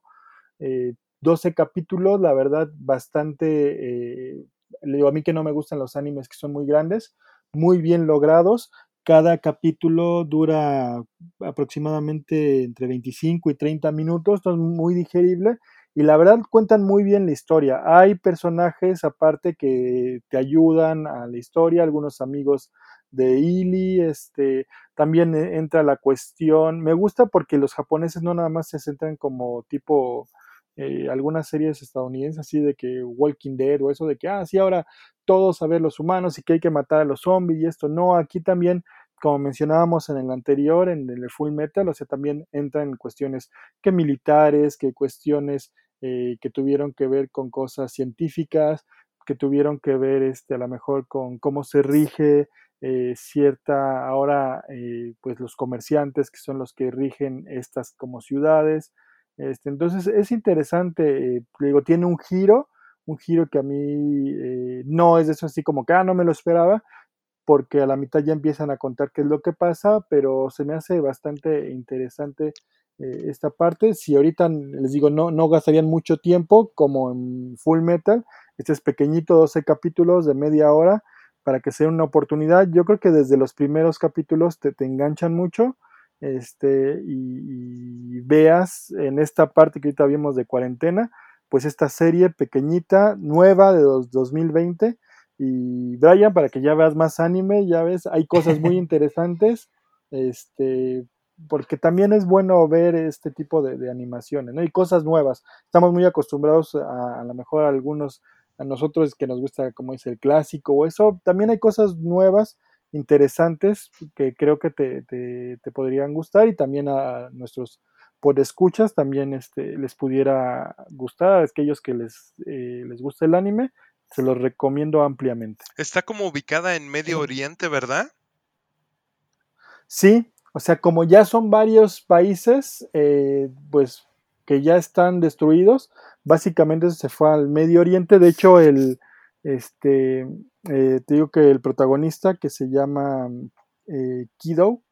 eh, 12 capítulos, la verdad, bastante. eh, le digo a mí que no me gustan los animes que son muy grandes, muy bien logrados. Cada capítulo dura aproximadamente entre 25 y 30 minutos, entonces muy digerible. Y la verdad cuentan muy bien la historia. Hay personajes aparte que te ayudan a la historia, algunos amigos de Ili, este, también eh, entra la cuestión. Me gusta porque los japoneses no nada más se centran como tipo eh, algunas series estadounidenses, así de que Walking Dead o eso de que, ah, sí, ahora todos a ver los humanos y que hay que matar a los zombies y esto. No, aquí también, como mencionábamos en el anterior, en el Full Metal, o sea, también entran cuestiones que militares, que cuestiones eh, que tuvieron que ver con cosas científicas, que tuvieron que ver este, a lo mejor con cómo se rige eh, cierta, ahora eh, pues los comerciantes que son los que rigen estas como ciudades. Este, entonces es interesante, digo, tiene un giro, un giro que a mí no es eso así como que, ah, no me lo esperaba, porque a la mitad ya empiezan a contar qué es lo que pasa, pero se me hace bastante interesante eh, esta parte. Si ahorita les digo, no, no gastarían mucho tiempo como en Full Metal, este es pequeñito, 12 capítulos de media hora, para que sea una oportunidad. Yo creo que desde los primeros capítulos te, te enganchan mucho este, y, y veas en esta parte que ahorita vimos de cuarentena, pues esta serie pequeñita, nueva de dos- 2020. Y Brian, para que ya veas más anime, ya ves, hay cosas muy <laughs> interesantes, este, porque también es bueno ver este tipo de, de animaciones, ¿no? Y cosas nuevas. Estamos muy acostumbrados a, a lo mejor a algunos, a nosotros que nos gusta, como es el clásico o eso, también hay cosas nuevas, interesantes, que creo que te, te, te podrían gustar y también a nuestros podescuchas también este, les pudiera gustar, a aquellos que les, eh, les gusta el anime, se los recomiendo ampliamente. Está como ubicada en Medio Oriente, ¿verdad? Sí, o sea, como ya son varios países, eh, pues que ya están destruidos, básicamente se fue al Medio Oriente. De hecho, el, este, eh, te digo que el protagonista que se llama eh, Kido,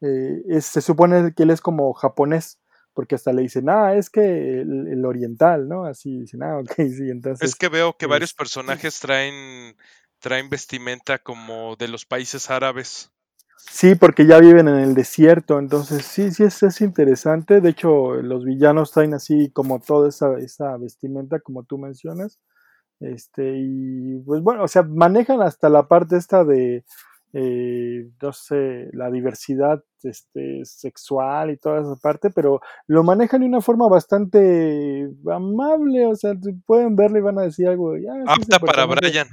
es- se supone que él es como japonés, porque hasta le dicen, ah, es que el, el oriental, ¿no? Así dicen, ah, <laughs> ok, sí, entonces. Es que veo que varios este, personajes traen, traen vestimenta como de los países árabes. Sí, porque ya viven en el desierto, entonces sí, sí es, es interesante. De hecho, los villanos traen así como toda esa, esa vestimenta, como tú mencionas. Este, y pues bueno, o sea, manejan hasta la parte esta de, eh, no sé, la diversidad este, sexual y toda esa parte, pero lo manejan de una forma bastante amable, o sea, pueden verlo y van a decir algo. "Ah, sí, ese Apta para personaje". Brian.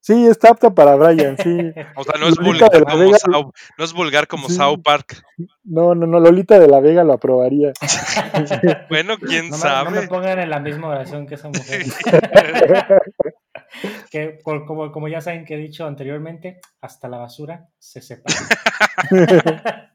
Sí, está apta para Brian, sí. <laughs> O sea, no es vulgar como Vega- South, no es vulgar como Sí. South Park. No, no, no, Lolita de la Vega lo aprobaría. <laughs> Bueno, quién No me, no me sabe. pongan en la misma oración que esa mujer. <laughs> que como, como ya saben que he dicho anteriormente, hasta la basura se separa. <laughs>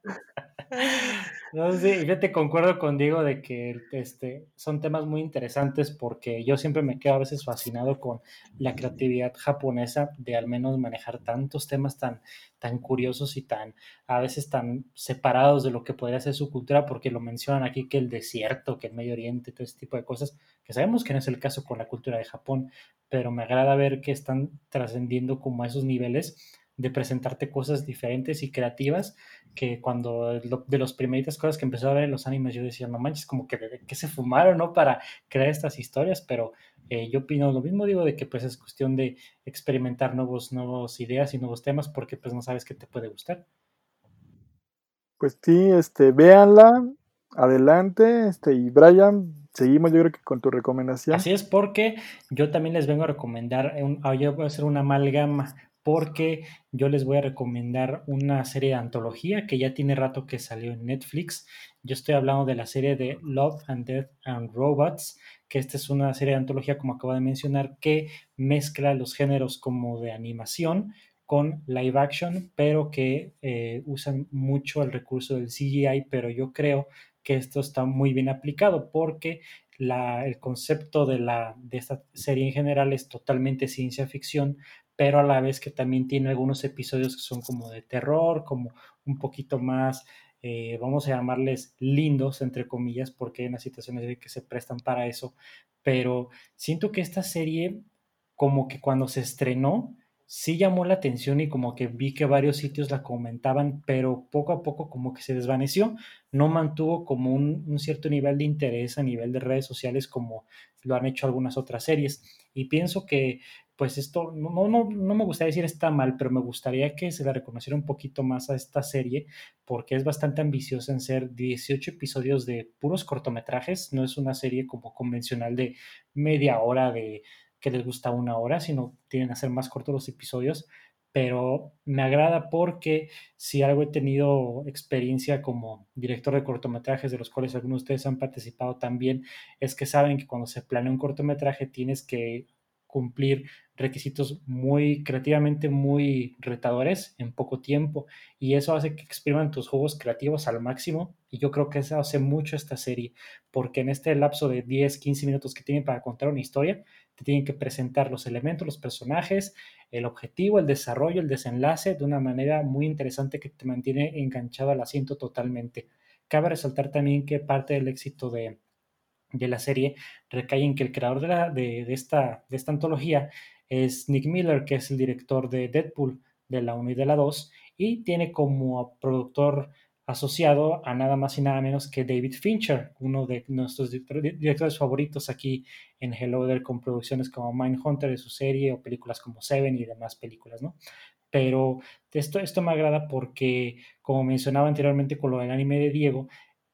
No, sí, y fíjate, concuerdo con Diego de que este, son temas muy interesantes porque yo siempre me quedo a veces fascinado con la creatividad japonesa de al menos manejar tantos temas tan, tan curiosos y tan, a veces tan separados de lo que podría ser su cultura, porque lo mencionan aquí que el desierto, que el Medio Oriente, todo ese tipo de cosas, que sabemos que no es el caso con la cultura de Japón, pero me agrada ver que están trascendiendo como a esos niveles de presentarte cosas diferentes y creativas que cuando de las primeritas cosas que empezó a ver en los animes yo decía, no manches, como que, que se fumaron, ¿no? Para crear estas historias, pero eh, yo opino lo mismo, digo, de que pues es cuestión de experimentar nuevos, nuevos ideas y nuevos temas porque pues no sabes qué te puede gustar. Pues sí, este, véanla, adelante, este, y Brian, seguimos yo creo que con tu recomendación. Así es, porque yo también les vengo a recomendar, un, ah, yo voy a hacer una amalgama, porque yo les voy a recomendar una serie de antología que ya tiene rato que salió en Netflix. Yo estoy hablando de la serie de Love and Death and Robots, que esta es una serie de antología, como acabo de mencionar, que mezcla los géneros como de animación con live action, pero que eh, usan mucho el recurso del CGI, pero yo creo que esto está muy bien aplicado porque el concepto de, la, de esta serie en general es totalmente ciencia ficción, pero a la vez que también tiene algunos episodios que son como de terror, como un poquito más, eh, vamos a llamarles lindos, entre comillas, porque hay unas situaciones que se prestan para eso, pero siento que esta serie, como que cuando se estrenó, sí llamó la atención y como que vi que varios sitios la comentaban, pero poco a poco como que se desvaneció, no mantuvo como un, cierto nivel de interés a nivel de redes sociales como lo han hecho algunas otras series. Y pienso que pues esto, no, no, no me gustaría decir está mal, pero me gustaría que se le reconociera un poquito más a esta serie porque es bastante ambiciosa en ser 18 episodios de puros cortometrajes, no es una serie como convencional de media hora de que les gusta una hora, sino tienen a ser más cortos los episodios, pero me agrada porque si algo he tenido experiencia como director de cortometrajes, de los cuales algunos de ustedes han participado también, es que saben que cuando se planea un cortometraje tienes que cumplir requisitos muy creativamente muy retadores en poco tiempo y eso hace que expriman tus juegos creativos al máximo y yo creo que eso hace mucho esta serie porque en este lapso de 10, 15 minutos que tienen para contar una historia te tienen que presentar los elementos, los personajes, el objetivo, el desarrollo, el desenlace de una manera muy interesante que te mantiene enganchado al asiento totalmente. Cabe resaltar también que parte del éxito de, de la serie recae en que el creador de, la, de, esta, de esta antología es Nick Miller, que es el director de Deadpool de la 1 y de la 2, y tiene como productor asociado a nada más y nada menos que David Fincher, uno de nuestros directores favoritos aquí en Hello There con producciones como Mindhunter de su serie o películas como Seven y demás películas, ¿no? Pero esto, esto me agrada porque, como mencionaba anteriormente con lo del anime de Diego,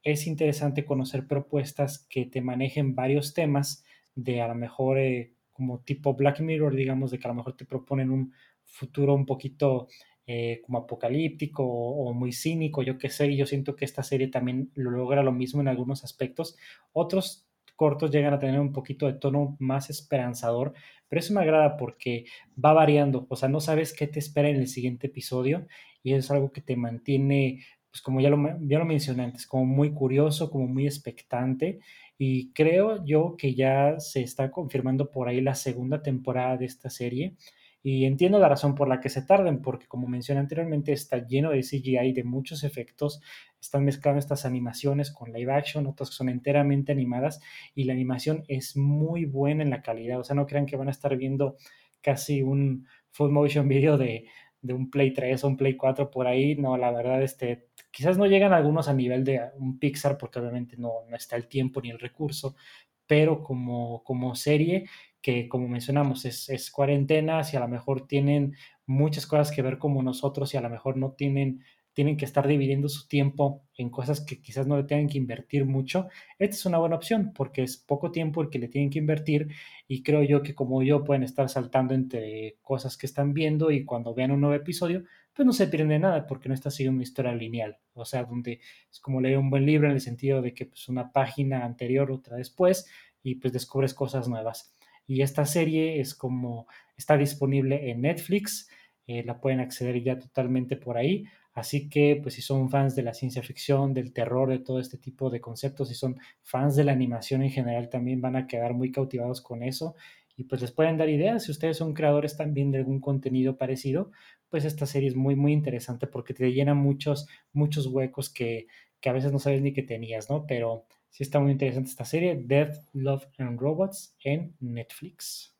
es interesante conocer propuestas que te manejen varios temas de a lo mejor eh, como tipo Black Mirror, digamos, de que a lo mejor te proponen un futuro un poquito eh, como apocalíptico o, muy cínico, yo qué sé, y yo siento que esta serie también lo logra lo mismo en algunos aspectos. Otros cortos llegan a tener un poquito de tono más esperanzador, pero eso me agrada porque va variando, o sea, no sabes qué te espera en el siguiente episodio y es algo que te mantiene pues como ya lo, ya lo mencioné antes, como muy curioso, como muy expectante. Y creo yo que ya se está confirmando por ahí la segunda temporada de esta serie. Y entiendo la razón por la que se tarden, porque como mencioné anteriormente, está lleno de CGI, de muchos efectos. Están mezclando estas animaciones con live action, otras que son enteramente animadas. Y la animación es muy buena en la calidad. O sea, no crean que van a estar viendo casi un full motion <laughs> video de, de un Play 3 o un Play 4 por ahí. No, la verdad, este, quizás no llegan algunos a nivel de un Pixar porque obviamente no, no está el tiempo ni el recurso, pero como, como serie que como mencionamos es, es cuarentena, si a lo mejor tienen muchas cosas que ver como nosotros y a lo mejor no tienen tienen que estar dividiendo su tiempo en cosas que quizás no le tengan que invertir mucho, esta es una buena opción porque es poco tiempo el que le tienen que invertir y creo yo que como yo pueden estar saltando entre cosas que están viendo y cuando vean un nuevo episodio, pues no se pierden nada porque no está siguiendo una historia lineal, o sea, donde es como leer un buen libro en el sentido de que pues una página anterior, otra después y pues descubres cosas nuevas. Y esta serie es como está disponible en Netflix, eh, la pueden acceder ya totalmente por ahí. Así que, pues si son fans de la ciencia ficción, del terror, de todo este tipo de conceptos, si son fans de la animación en general, también van a quedar muy cautivados con eso. Y pues les pueden dar ideas. Si ustedes son creadores también de algún contenido parecido, pues esta serie es muy, muy interesante porque te llena muchos, muchos huecos que, que a veces no sabes ni que tenías, ¿no? Pero sí está muy interesante esta serie, Death, Love and Robots en Netflix.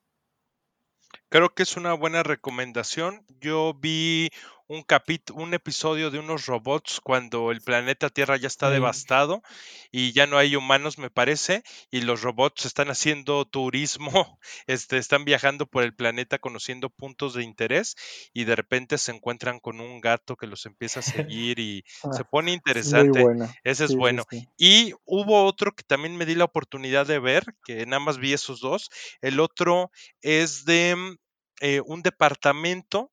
Creo que es una buena recomendación. Yo vi un capítulo, un episodio de unos robots cuando el planeta Tierra ya está devastado y ya no hay humanos, me parece, y los robots están haciendo turismo, <laughs> este, están viajando por el planeta conociendo puntos de interés y de repente se encuentran con un gato que los empieza a <laughs> seguir y se Ah, pone interesante. Ese es Sí, bueno. sí. Y hubo otro que también me di la oportunidad de ver, que nada más vi esos dos. El otro es de mm, eh, un departamento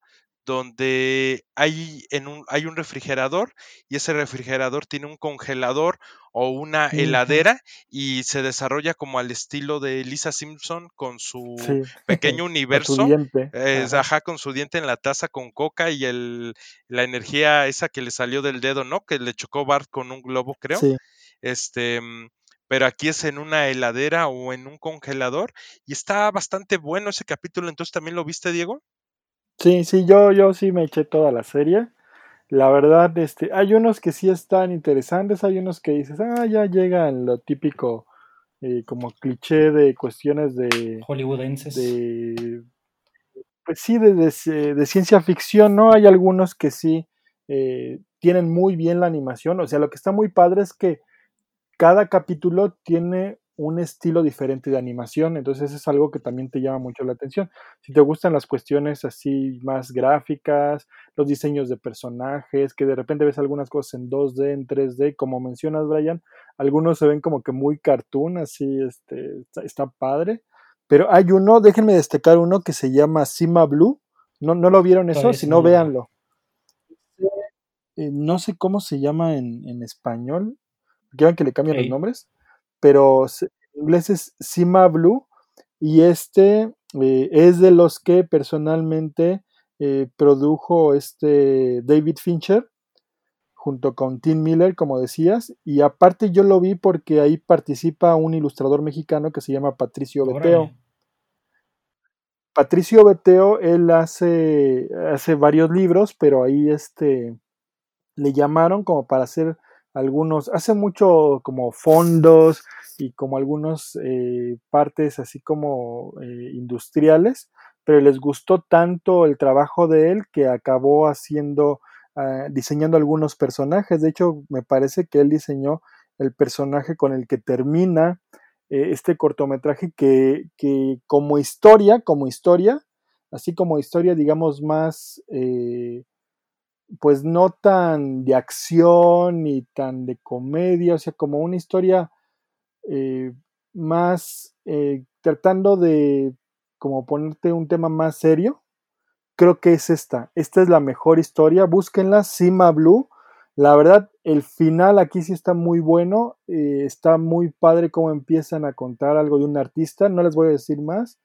donde hay, en un, hay un refrigerador y ese refrigerador tiene un congelador o una heladera y se desarrolla como al estilo de Lisa Simpson con su Sí, pequeño <laughs> con su universo. diente. Es, Ajá. ajá, con su diente en la taza con coca y el, la energía esa que le salió del dedo, ¿no? Que le chocó Bart con un globo, creo. Sí. Este, mm, pero aquí es en una heladera o en un congelador y está bastante bueno ese capítulo. Entonces, ¿también lo viste, Diego? Sí, sí, yo, yo sí me eché toda la serie. La verdad, este, hay unos que sí están interesantes, hay unos que dices, ah, ya llegan lo típico, eh, como cliché de cuestiones de, Hollywoodenses. de pues sí, de, de- de ciencia ficción, ¿no? Hay algunos que sí eh, tienen muy bien la animación. O sea, lo que está muy padre es que cada capítulo tiene un estilo diferente de animación, entonces es algo que también te llama mucho la atención. Si te gustan las cuestiones así más gráficas, los diseños de personajes, que de repente ves algunas cosas en 2D, en 3D, como mencionas, Brian, algunos se ven como que muy cartoon, así, este, está, está padre. Pero hay uno, déjenme destacar uno que se llama Sima Blue. ¿No, no lo vieron eso? Si no, véanlo. Eh, no sé cómo se llama en, en español. Quieran que le cambien los nombres. Pero en inglés es Sima Blue. Y este eh, es de los que personalmente eh, produjo este David Fincher junto con Tim Miller, como decías. Y aparte yo lo vi porque ahí participa un ilustrador mexicano que se llama Patricio Beteo. Órale. Patricio Beteo, él hace, hace varios libros, pero ahí este, le llamaron como para hacer algunos, hace mucho como fondos y como algunos eh, partes así como eh, industriales, pero les gustó tanto el trabajo de él que acabó haciendo, ah, diseñando algunos personajes. De hecho, me parece que él diseñó el personaje con el que termina eh, este cortometraje que, que como historia, como historia, así como historia, digamos, más, pues no tan de acción ni tan de comedia, o sea, como una historia eh, más eh, tratando de como ponerte un tema más serio, creo que es esta. Esta es la mejor historia. Búsquenla, Sima Blue. La verdad, el final aquí sí está muy bueno. eh, está muy padre cómo empiezan a contar algo de un artista. No les voy a decir más,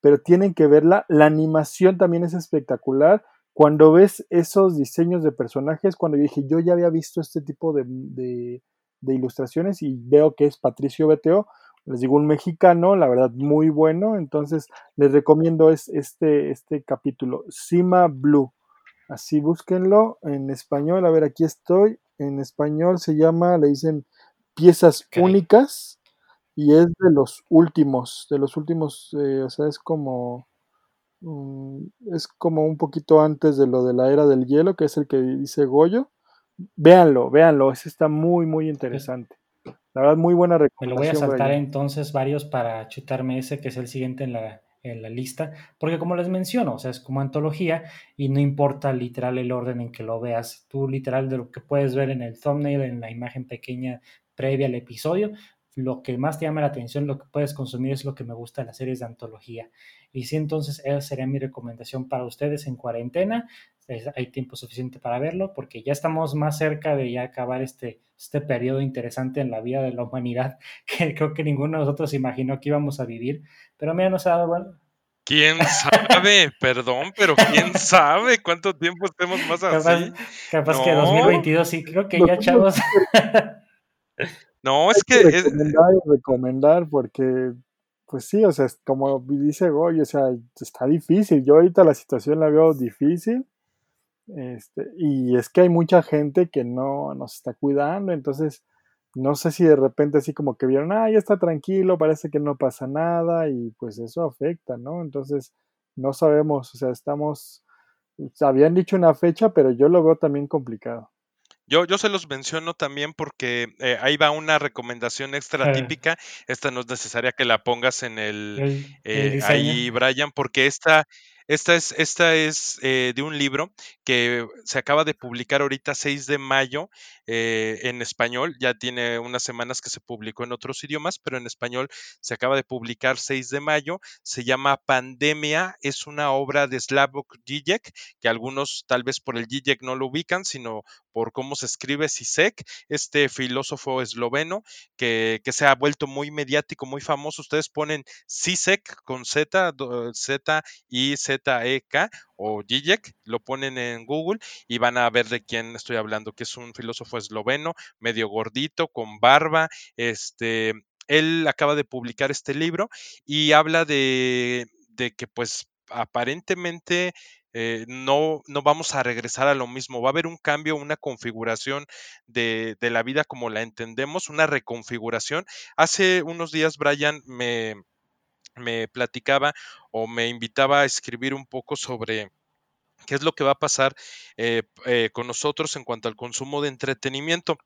pero tienen que verla. La animación también es espectacular. Cuando ves esos diseños de personajes, cuando yo dije, yo ya había visto este tipo de, de- de ilustraciones y veo que es Patricio Beteo, les digo un mexicano, la verdad muy bueno, entonces les recomiendo es, este, este capítulo, Sima Blue. Así búsquenlo en español, a ver, aquí estoy, en español se llama, le dicen piezas únicas y es de los últimos, de los últimos, eh, o sea, es como, mm, es como un poquito antes de lo de la era del hielo, que es el que dice Goyo. Véanlo, véanlo, ese está muy, muy interesante. La verdad, muy buena Me lo recomendación. voy a saltar entonces varios para chutarme ese que es el siguiente en la, en la lista, porque como les menciono, o sea, es como antología y no importa literal el orden en que lo veas, tú literal de lo que puedes ver en el thumbnail, en la imagen pequeña previa al episodio, lo que más te llama la atención, lo que puedes consumir es lo que me gusta de las series de antología. Y sí, entonces esa sería mi recomendación para ustedes en cuarentena. Es- hay tiempo suficiente para verlo porque ya estamos más cerca de ya acabar este, este periodo interesante en la vida de la humanidad <laughs> que creo que ninguno de nosotros imaginó que íbamos a vivir. Pero mira, nos ha dado... bueno, ¿Quién sabe? <laughs> Perdón, pero quién sabe cuánto tiempo estemos más Capaz, así. capaz que No. 2022 sí, creo que ya, chavos. <laughs> No, es que que es- recomendar y recomendar porque, pues sí, o sea, como dice Goy, o sea, está difícil. Yo ahorita la situación la veo difícil. Este, y es que hay mucha gente que no nos está cuidando, entonces no sé si de repente así como que vieron, ah, ya está tranquilo, parece que no pasa nada y pues eso afecta, ¿no? Entonces no sabemos, o sea, estamos, habían dicho una fecha, pero yo lo veo también complicado. Yo, yo se los menciono también porque eh, ahí va una recomendación extra Ah. típica. Esta no es necesaria que la pongas en el, eh, ahí, Brian, porque esta, esta es, esta es eh, de un libro que se acaba de publicar ahorita 6 de mayo eh, en español. Ya tiene unas semanas que se publicó en otros idiomas, pero en español se acaba de publicar 6 de mayo. Se llama Pandemia. Es una obra de Slavoj Žižek, que algunos tal vez por el Žižek no lo ubican, sino por cómo se escribe Sisek, este filósofo esloveno que, se ha vuelto muy mediático, muy famoso. Ustedes ponen Sisek con Z, Z I Z E K o Zizek, lo ponen en Google y van a ver de quién estoy hablando, que es un filósofo esloveno, medio gordito, con barba, este, él acaba de publicar este libro y habla de, de que pues aparentemente eh, no, no vamos a regresar a lo mismo, va a haber un cambio, una configuración de, de la vida como la entendemos, una reconfiguración. Hace unos días Brian me, me platicaba o me invitaba a escribir un poco sobre qué es lo que va a pasar eh, eh, con nosotros en cuanto al consumo de entretenimiento.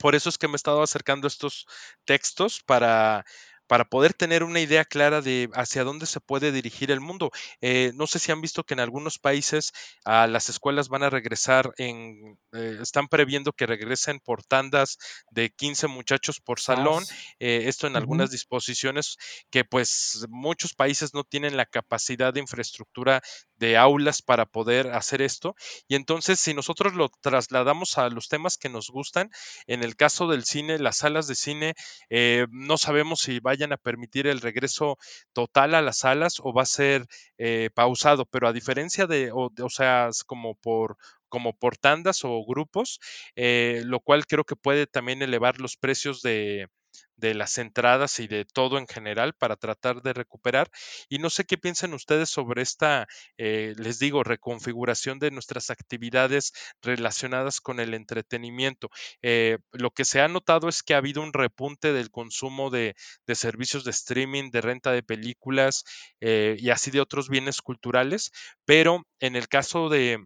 Por eso es que me he estado acercando a estos textos para, para poder tener una idea clara de hacia dónde se puede dirigir el mundo. Eh, no sé si han visto que en algunos países a las escuelas van a regresar en, eh, están previendo que regresen por tandas de 15 muchachos por salón. Sas. eh, esto en algunas disposiciones que pues muchos países no tienen la capacidad de infraestructura de aulas para poder hacer esto. Y entonces si nosotros lo trasladamos a los temas que nos gustan, en el caso del cine, las salas de cine, eh, no sabemos si vayan a permitir el regreso total a las salas o va a ser eh, pausado, pero a diferencia de, o, o sea, como por como por tandas o grupos, eh, lo cual creo que puede también elevar los precios de, de las entradas y de todo en general para tratar de recuperar. Y no sé qué piensan ustedes sobre esta, eh, les digo, reconfiguración de nuestras actividades relacionadas con el entretenimiento. Eh, lo que se ha notado es que ha habido un repunte del consumo de, de servicios de streaming, de renta de películas eh, y así de otros bienes culturales, pero en el caso de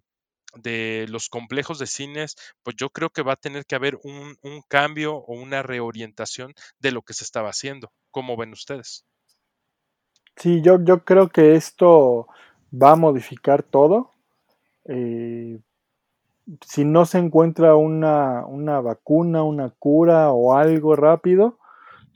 de los complejos de cines, pues yo creo que va a tener que haber un, un cambio o una reorientación de lo que se estaba haciendo. ¿Cómo ven ustedes? Sí, yo, yo creo que esto va a modificar todo. Eh, si no se encuentra una, una vacuna, una cura o algo rápido,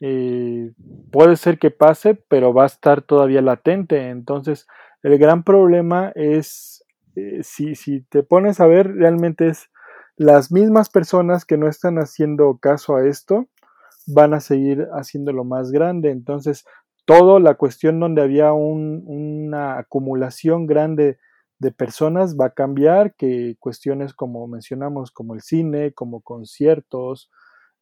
eh, puede ser que pase, pero va a estar todavía latente. Entonces, el gran problema es, eh, si, si te pones a ver, realmente es las mismas personas que no están haciendo caso a esto, van a seguir haciéndolo más grande. Entonces, todo la cuestión donde había un, una acumulación grande de personas va a cambiar, que cuestiones como mencionamos, como el cine, como conciertos,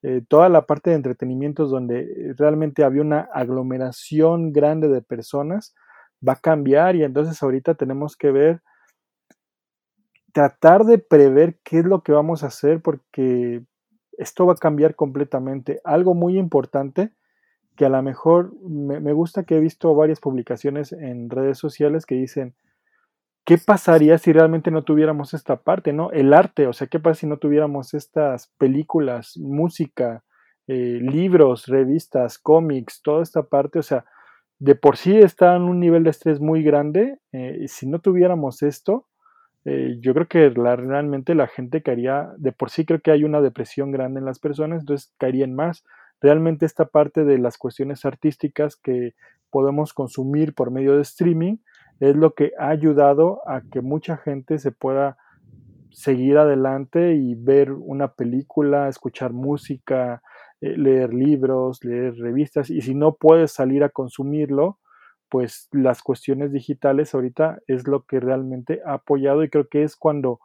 eh, toda la parte de entretenimientos donde realmente había una aglomeración grande de personas, va a cambiar y entonces ahorita tenemos que ver, tratar de prever qué es lo que vamos a hacer porque esto va a cambiar completamente. Algo muy importante que a lo mejor me, gusta que he visto varias publicaciones en redes sociales que dicen, ¿qué pasaría si realmente no tuviéramos esta parte, no? El arte, o sea, ¿qué pasa si no tuviéramos estas películas, música, eh, libros, revistas, cómics, toda esta parte, o sea, de por sí está en un nivel de estrés muy grande, eh, y si no tuviéramos esto, eh, yo creo que realmente la gente caería, de por sí creo que hay una depresión grande en las personas, entonces caerían más. Realmente esta parte de las cuestiones artísticas que podemos consumir por medio de streaming es lo que ha ayudado a que mucha gente se pueda seguir adelante y ver una película, escuchar música, eh, leer libros, leer revistas y si no puedes salir a consumirlo, pues las cuestiones digitales ahorita es lo que realmente ha apoyado y creo que es cuando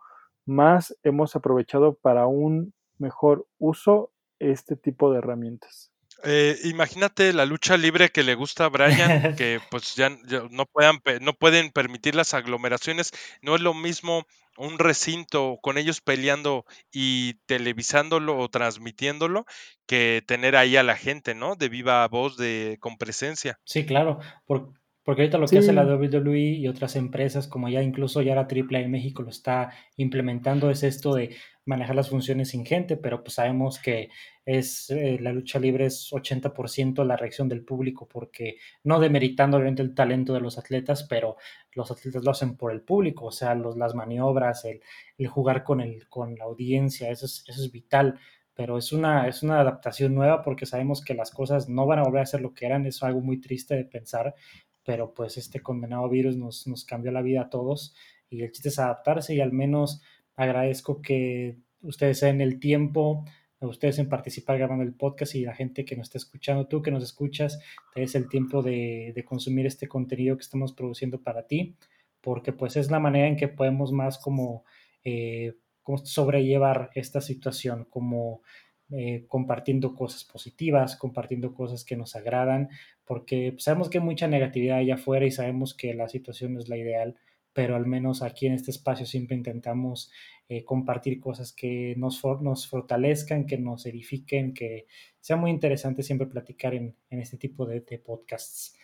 más hemos aprovechado para un mejor uso este tipo de herramientas. Eh, imagínate la lucha libre que le gusta a Brian, <laughs> que pues ya, ya no, puedan, no pueden permitir las aglomeraciones. No es lo mismo un recinto con ellos peleando y televisándolo o transmitiéndolo que tener ahí a la gente, ¿no? De viva voz, de con presencia. Sí, claro, por, Porque ahorita lo que hace la WWE y otras empresas, como ya incluso ya la AAA en México lo está implementando, es esto de manejar las funciones sin gente, pero pues sabemos que es eh, la lucha libre es 80% la reacción del público, porque no demeritando obviamente el talento de los atletas, pero los atletas lo hacen por el público, o sea, los, las maniobras, el, el jugar con, el, con la audiencia, eso es, eso es vital pero es una, es una adaptación nueva porque sabemos que las cosas no van a volver a ser lo que eran, es algo muy triste de pensar, pero pues este condenado virus nos, nos cambió la vida a todos y el chiste es adaptarse y al menos agradezco que ustedes den el tiempo, ustedes en participar grabando el podcast y la gente que nos está escuchando, tú que nos escuchas, te des el tiempo de, de consumir este contenido que estamos produciendo para ti, porque pues es la manera en que podemos más como... Eh, sobrellevar esta situación, como eh, compartiendo cosas positivas, compartiendo cosas que nos agradan, porque sabemos que hay mucha negatividad allá afuera y sabemos que la situación no es la ideal, pero al menos aquí en este espacio siempre intentamos eh, compartir cosas que nos, nos fortalezcan, que nos edifiquen, que sea muy interesante siempre platicar en, este tipo de, de podcasts.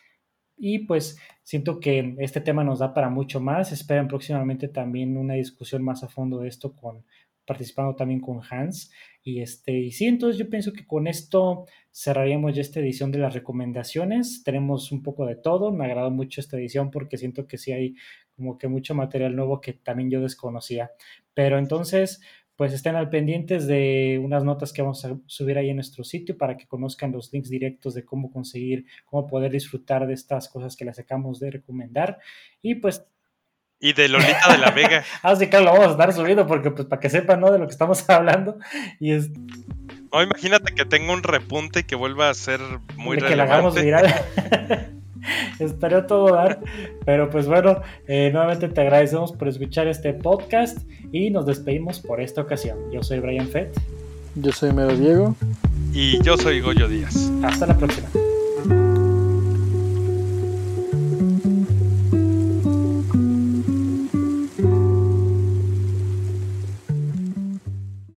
Y pues siento que este tema nos da para mucho más. Esperan próximamente también una discusión más a fondo de esto con participando también con Hans. Y este, y sí, entonces yo pienso que con esto cerraríamos ya esta edición de las recomendaciones. Tenemos un poco de todo. Me agradó mucho esta edición porque siento que sí hay como que mucho material nuevo que también yo desconocía. Pero entonces, pues estén al pendientes de unas notas que vamos a subir ahí en nuestro sitio para que conozcan los links directos de cómo conseguir, cómo poder disfrutar de estas cosas que les acabamos de recomendar. Y pues... Y de Lolita de la Vega. <laughs> Así que lo vamos a estar subiendo porque pues para que sepan, ¿no? De lo que estamos <laughs> hablando. Y es... No, imagínate que tenga un repunte y que vuelva a ser muy de que la hagamos viral. <laughs> <laughs> Estaría todo dar. Pero pues bueno, eh, nuevamente te agradecemos por escuchar este podcast y nos despedimos por esta ocasión. Yo soy Brian Fett. Yo soy Mero Diego. Y yo soy Goyo Díaz. Hasta la próxima.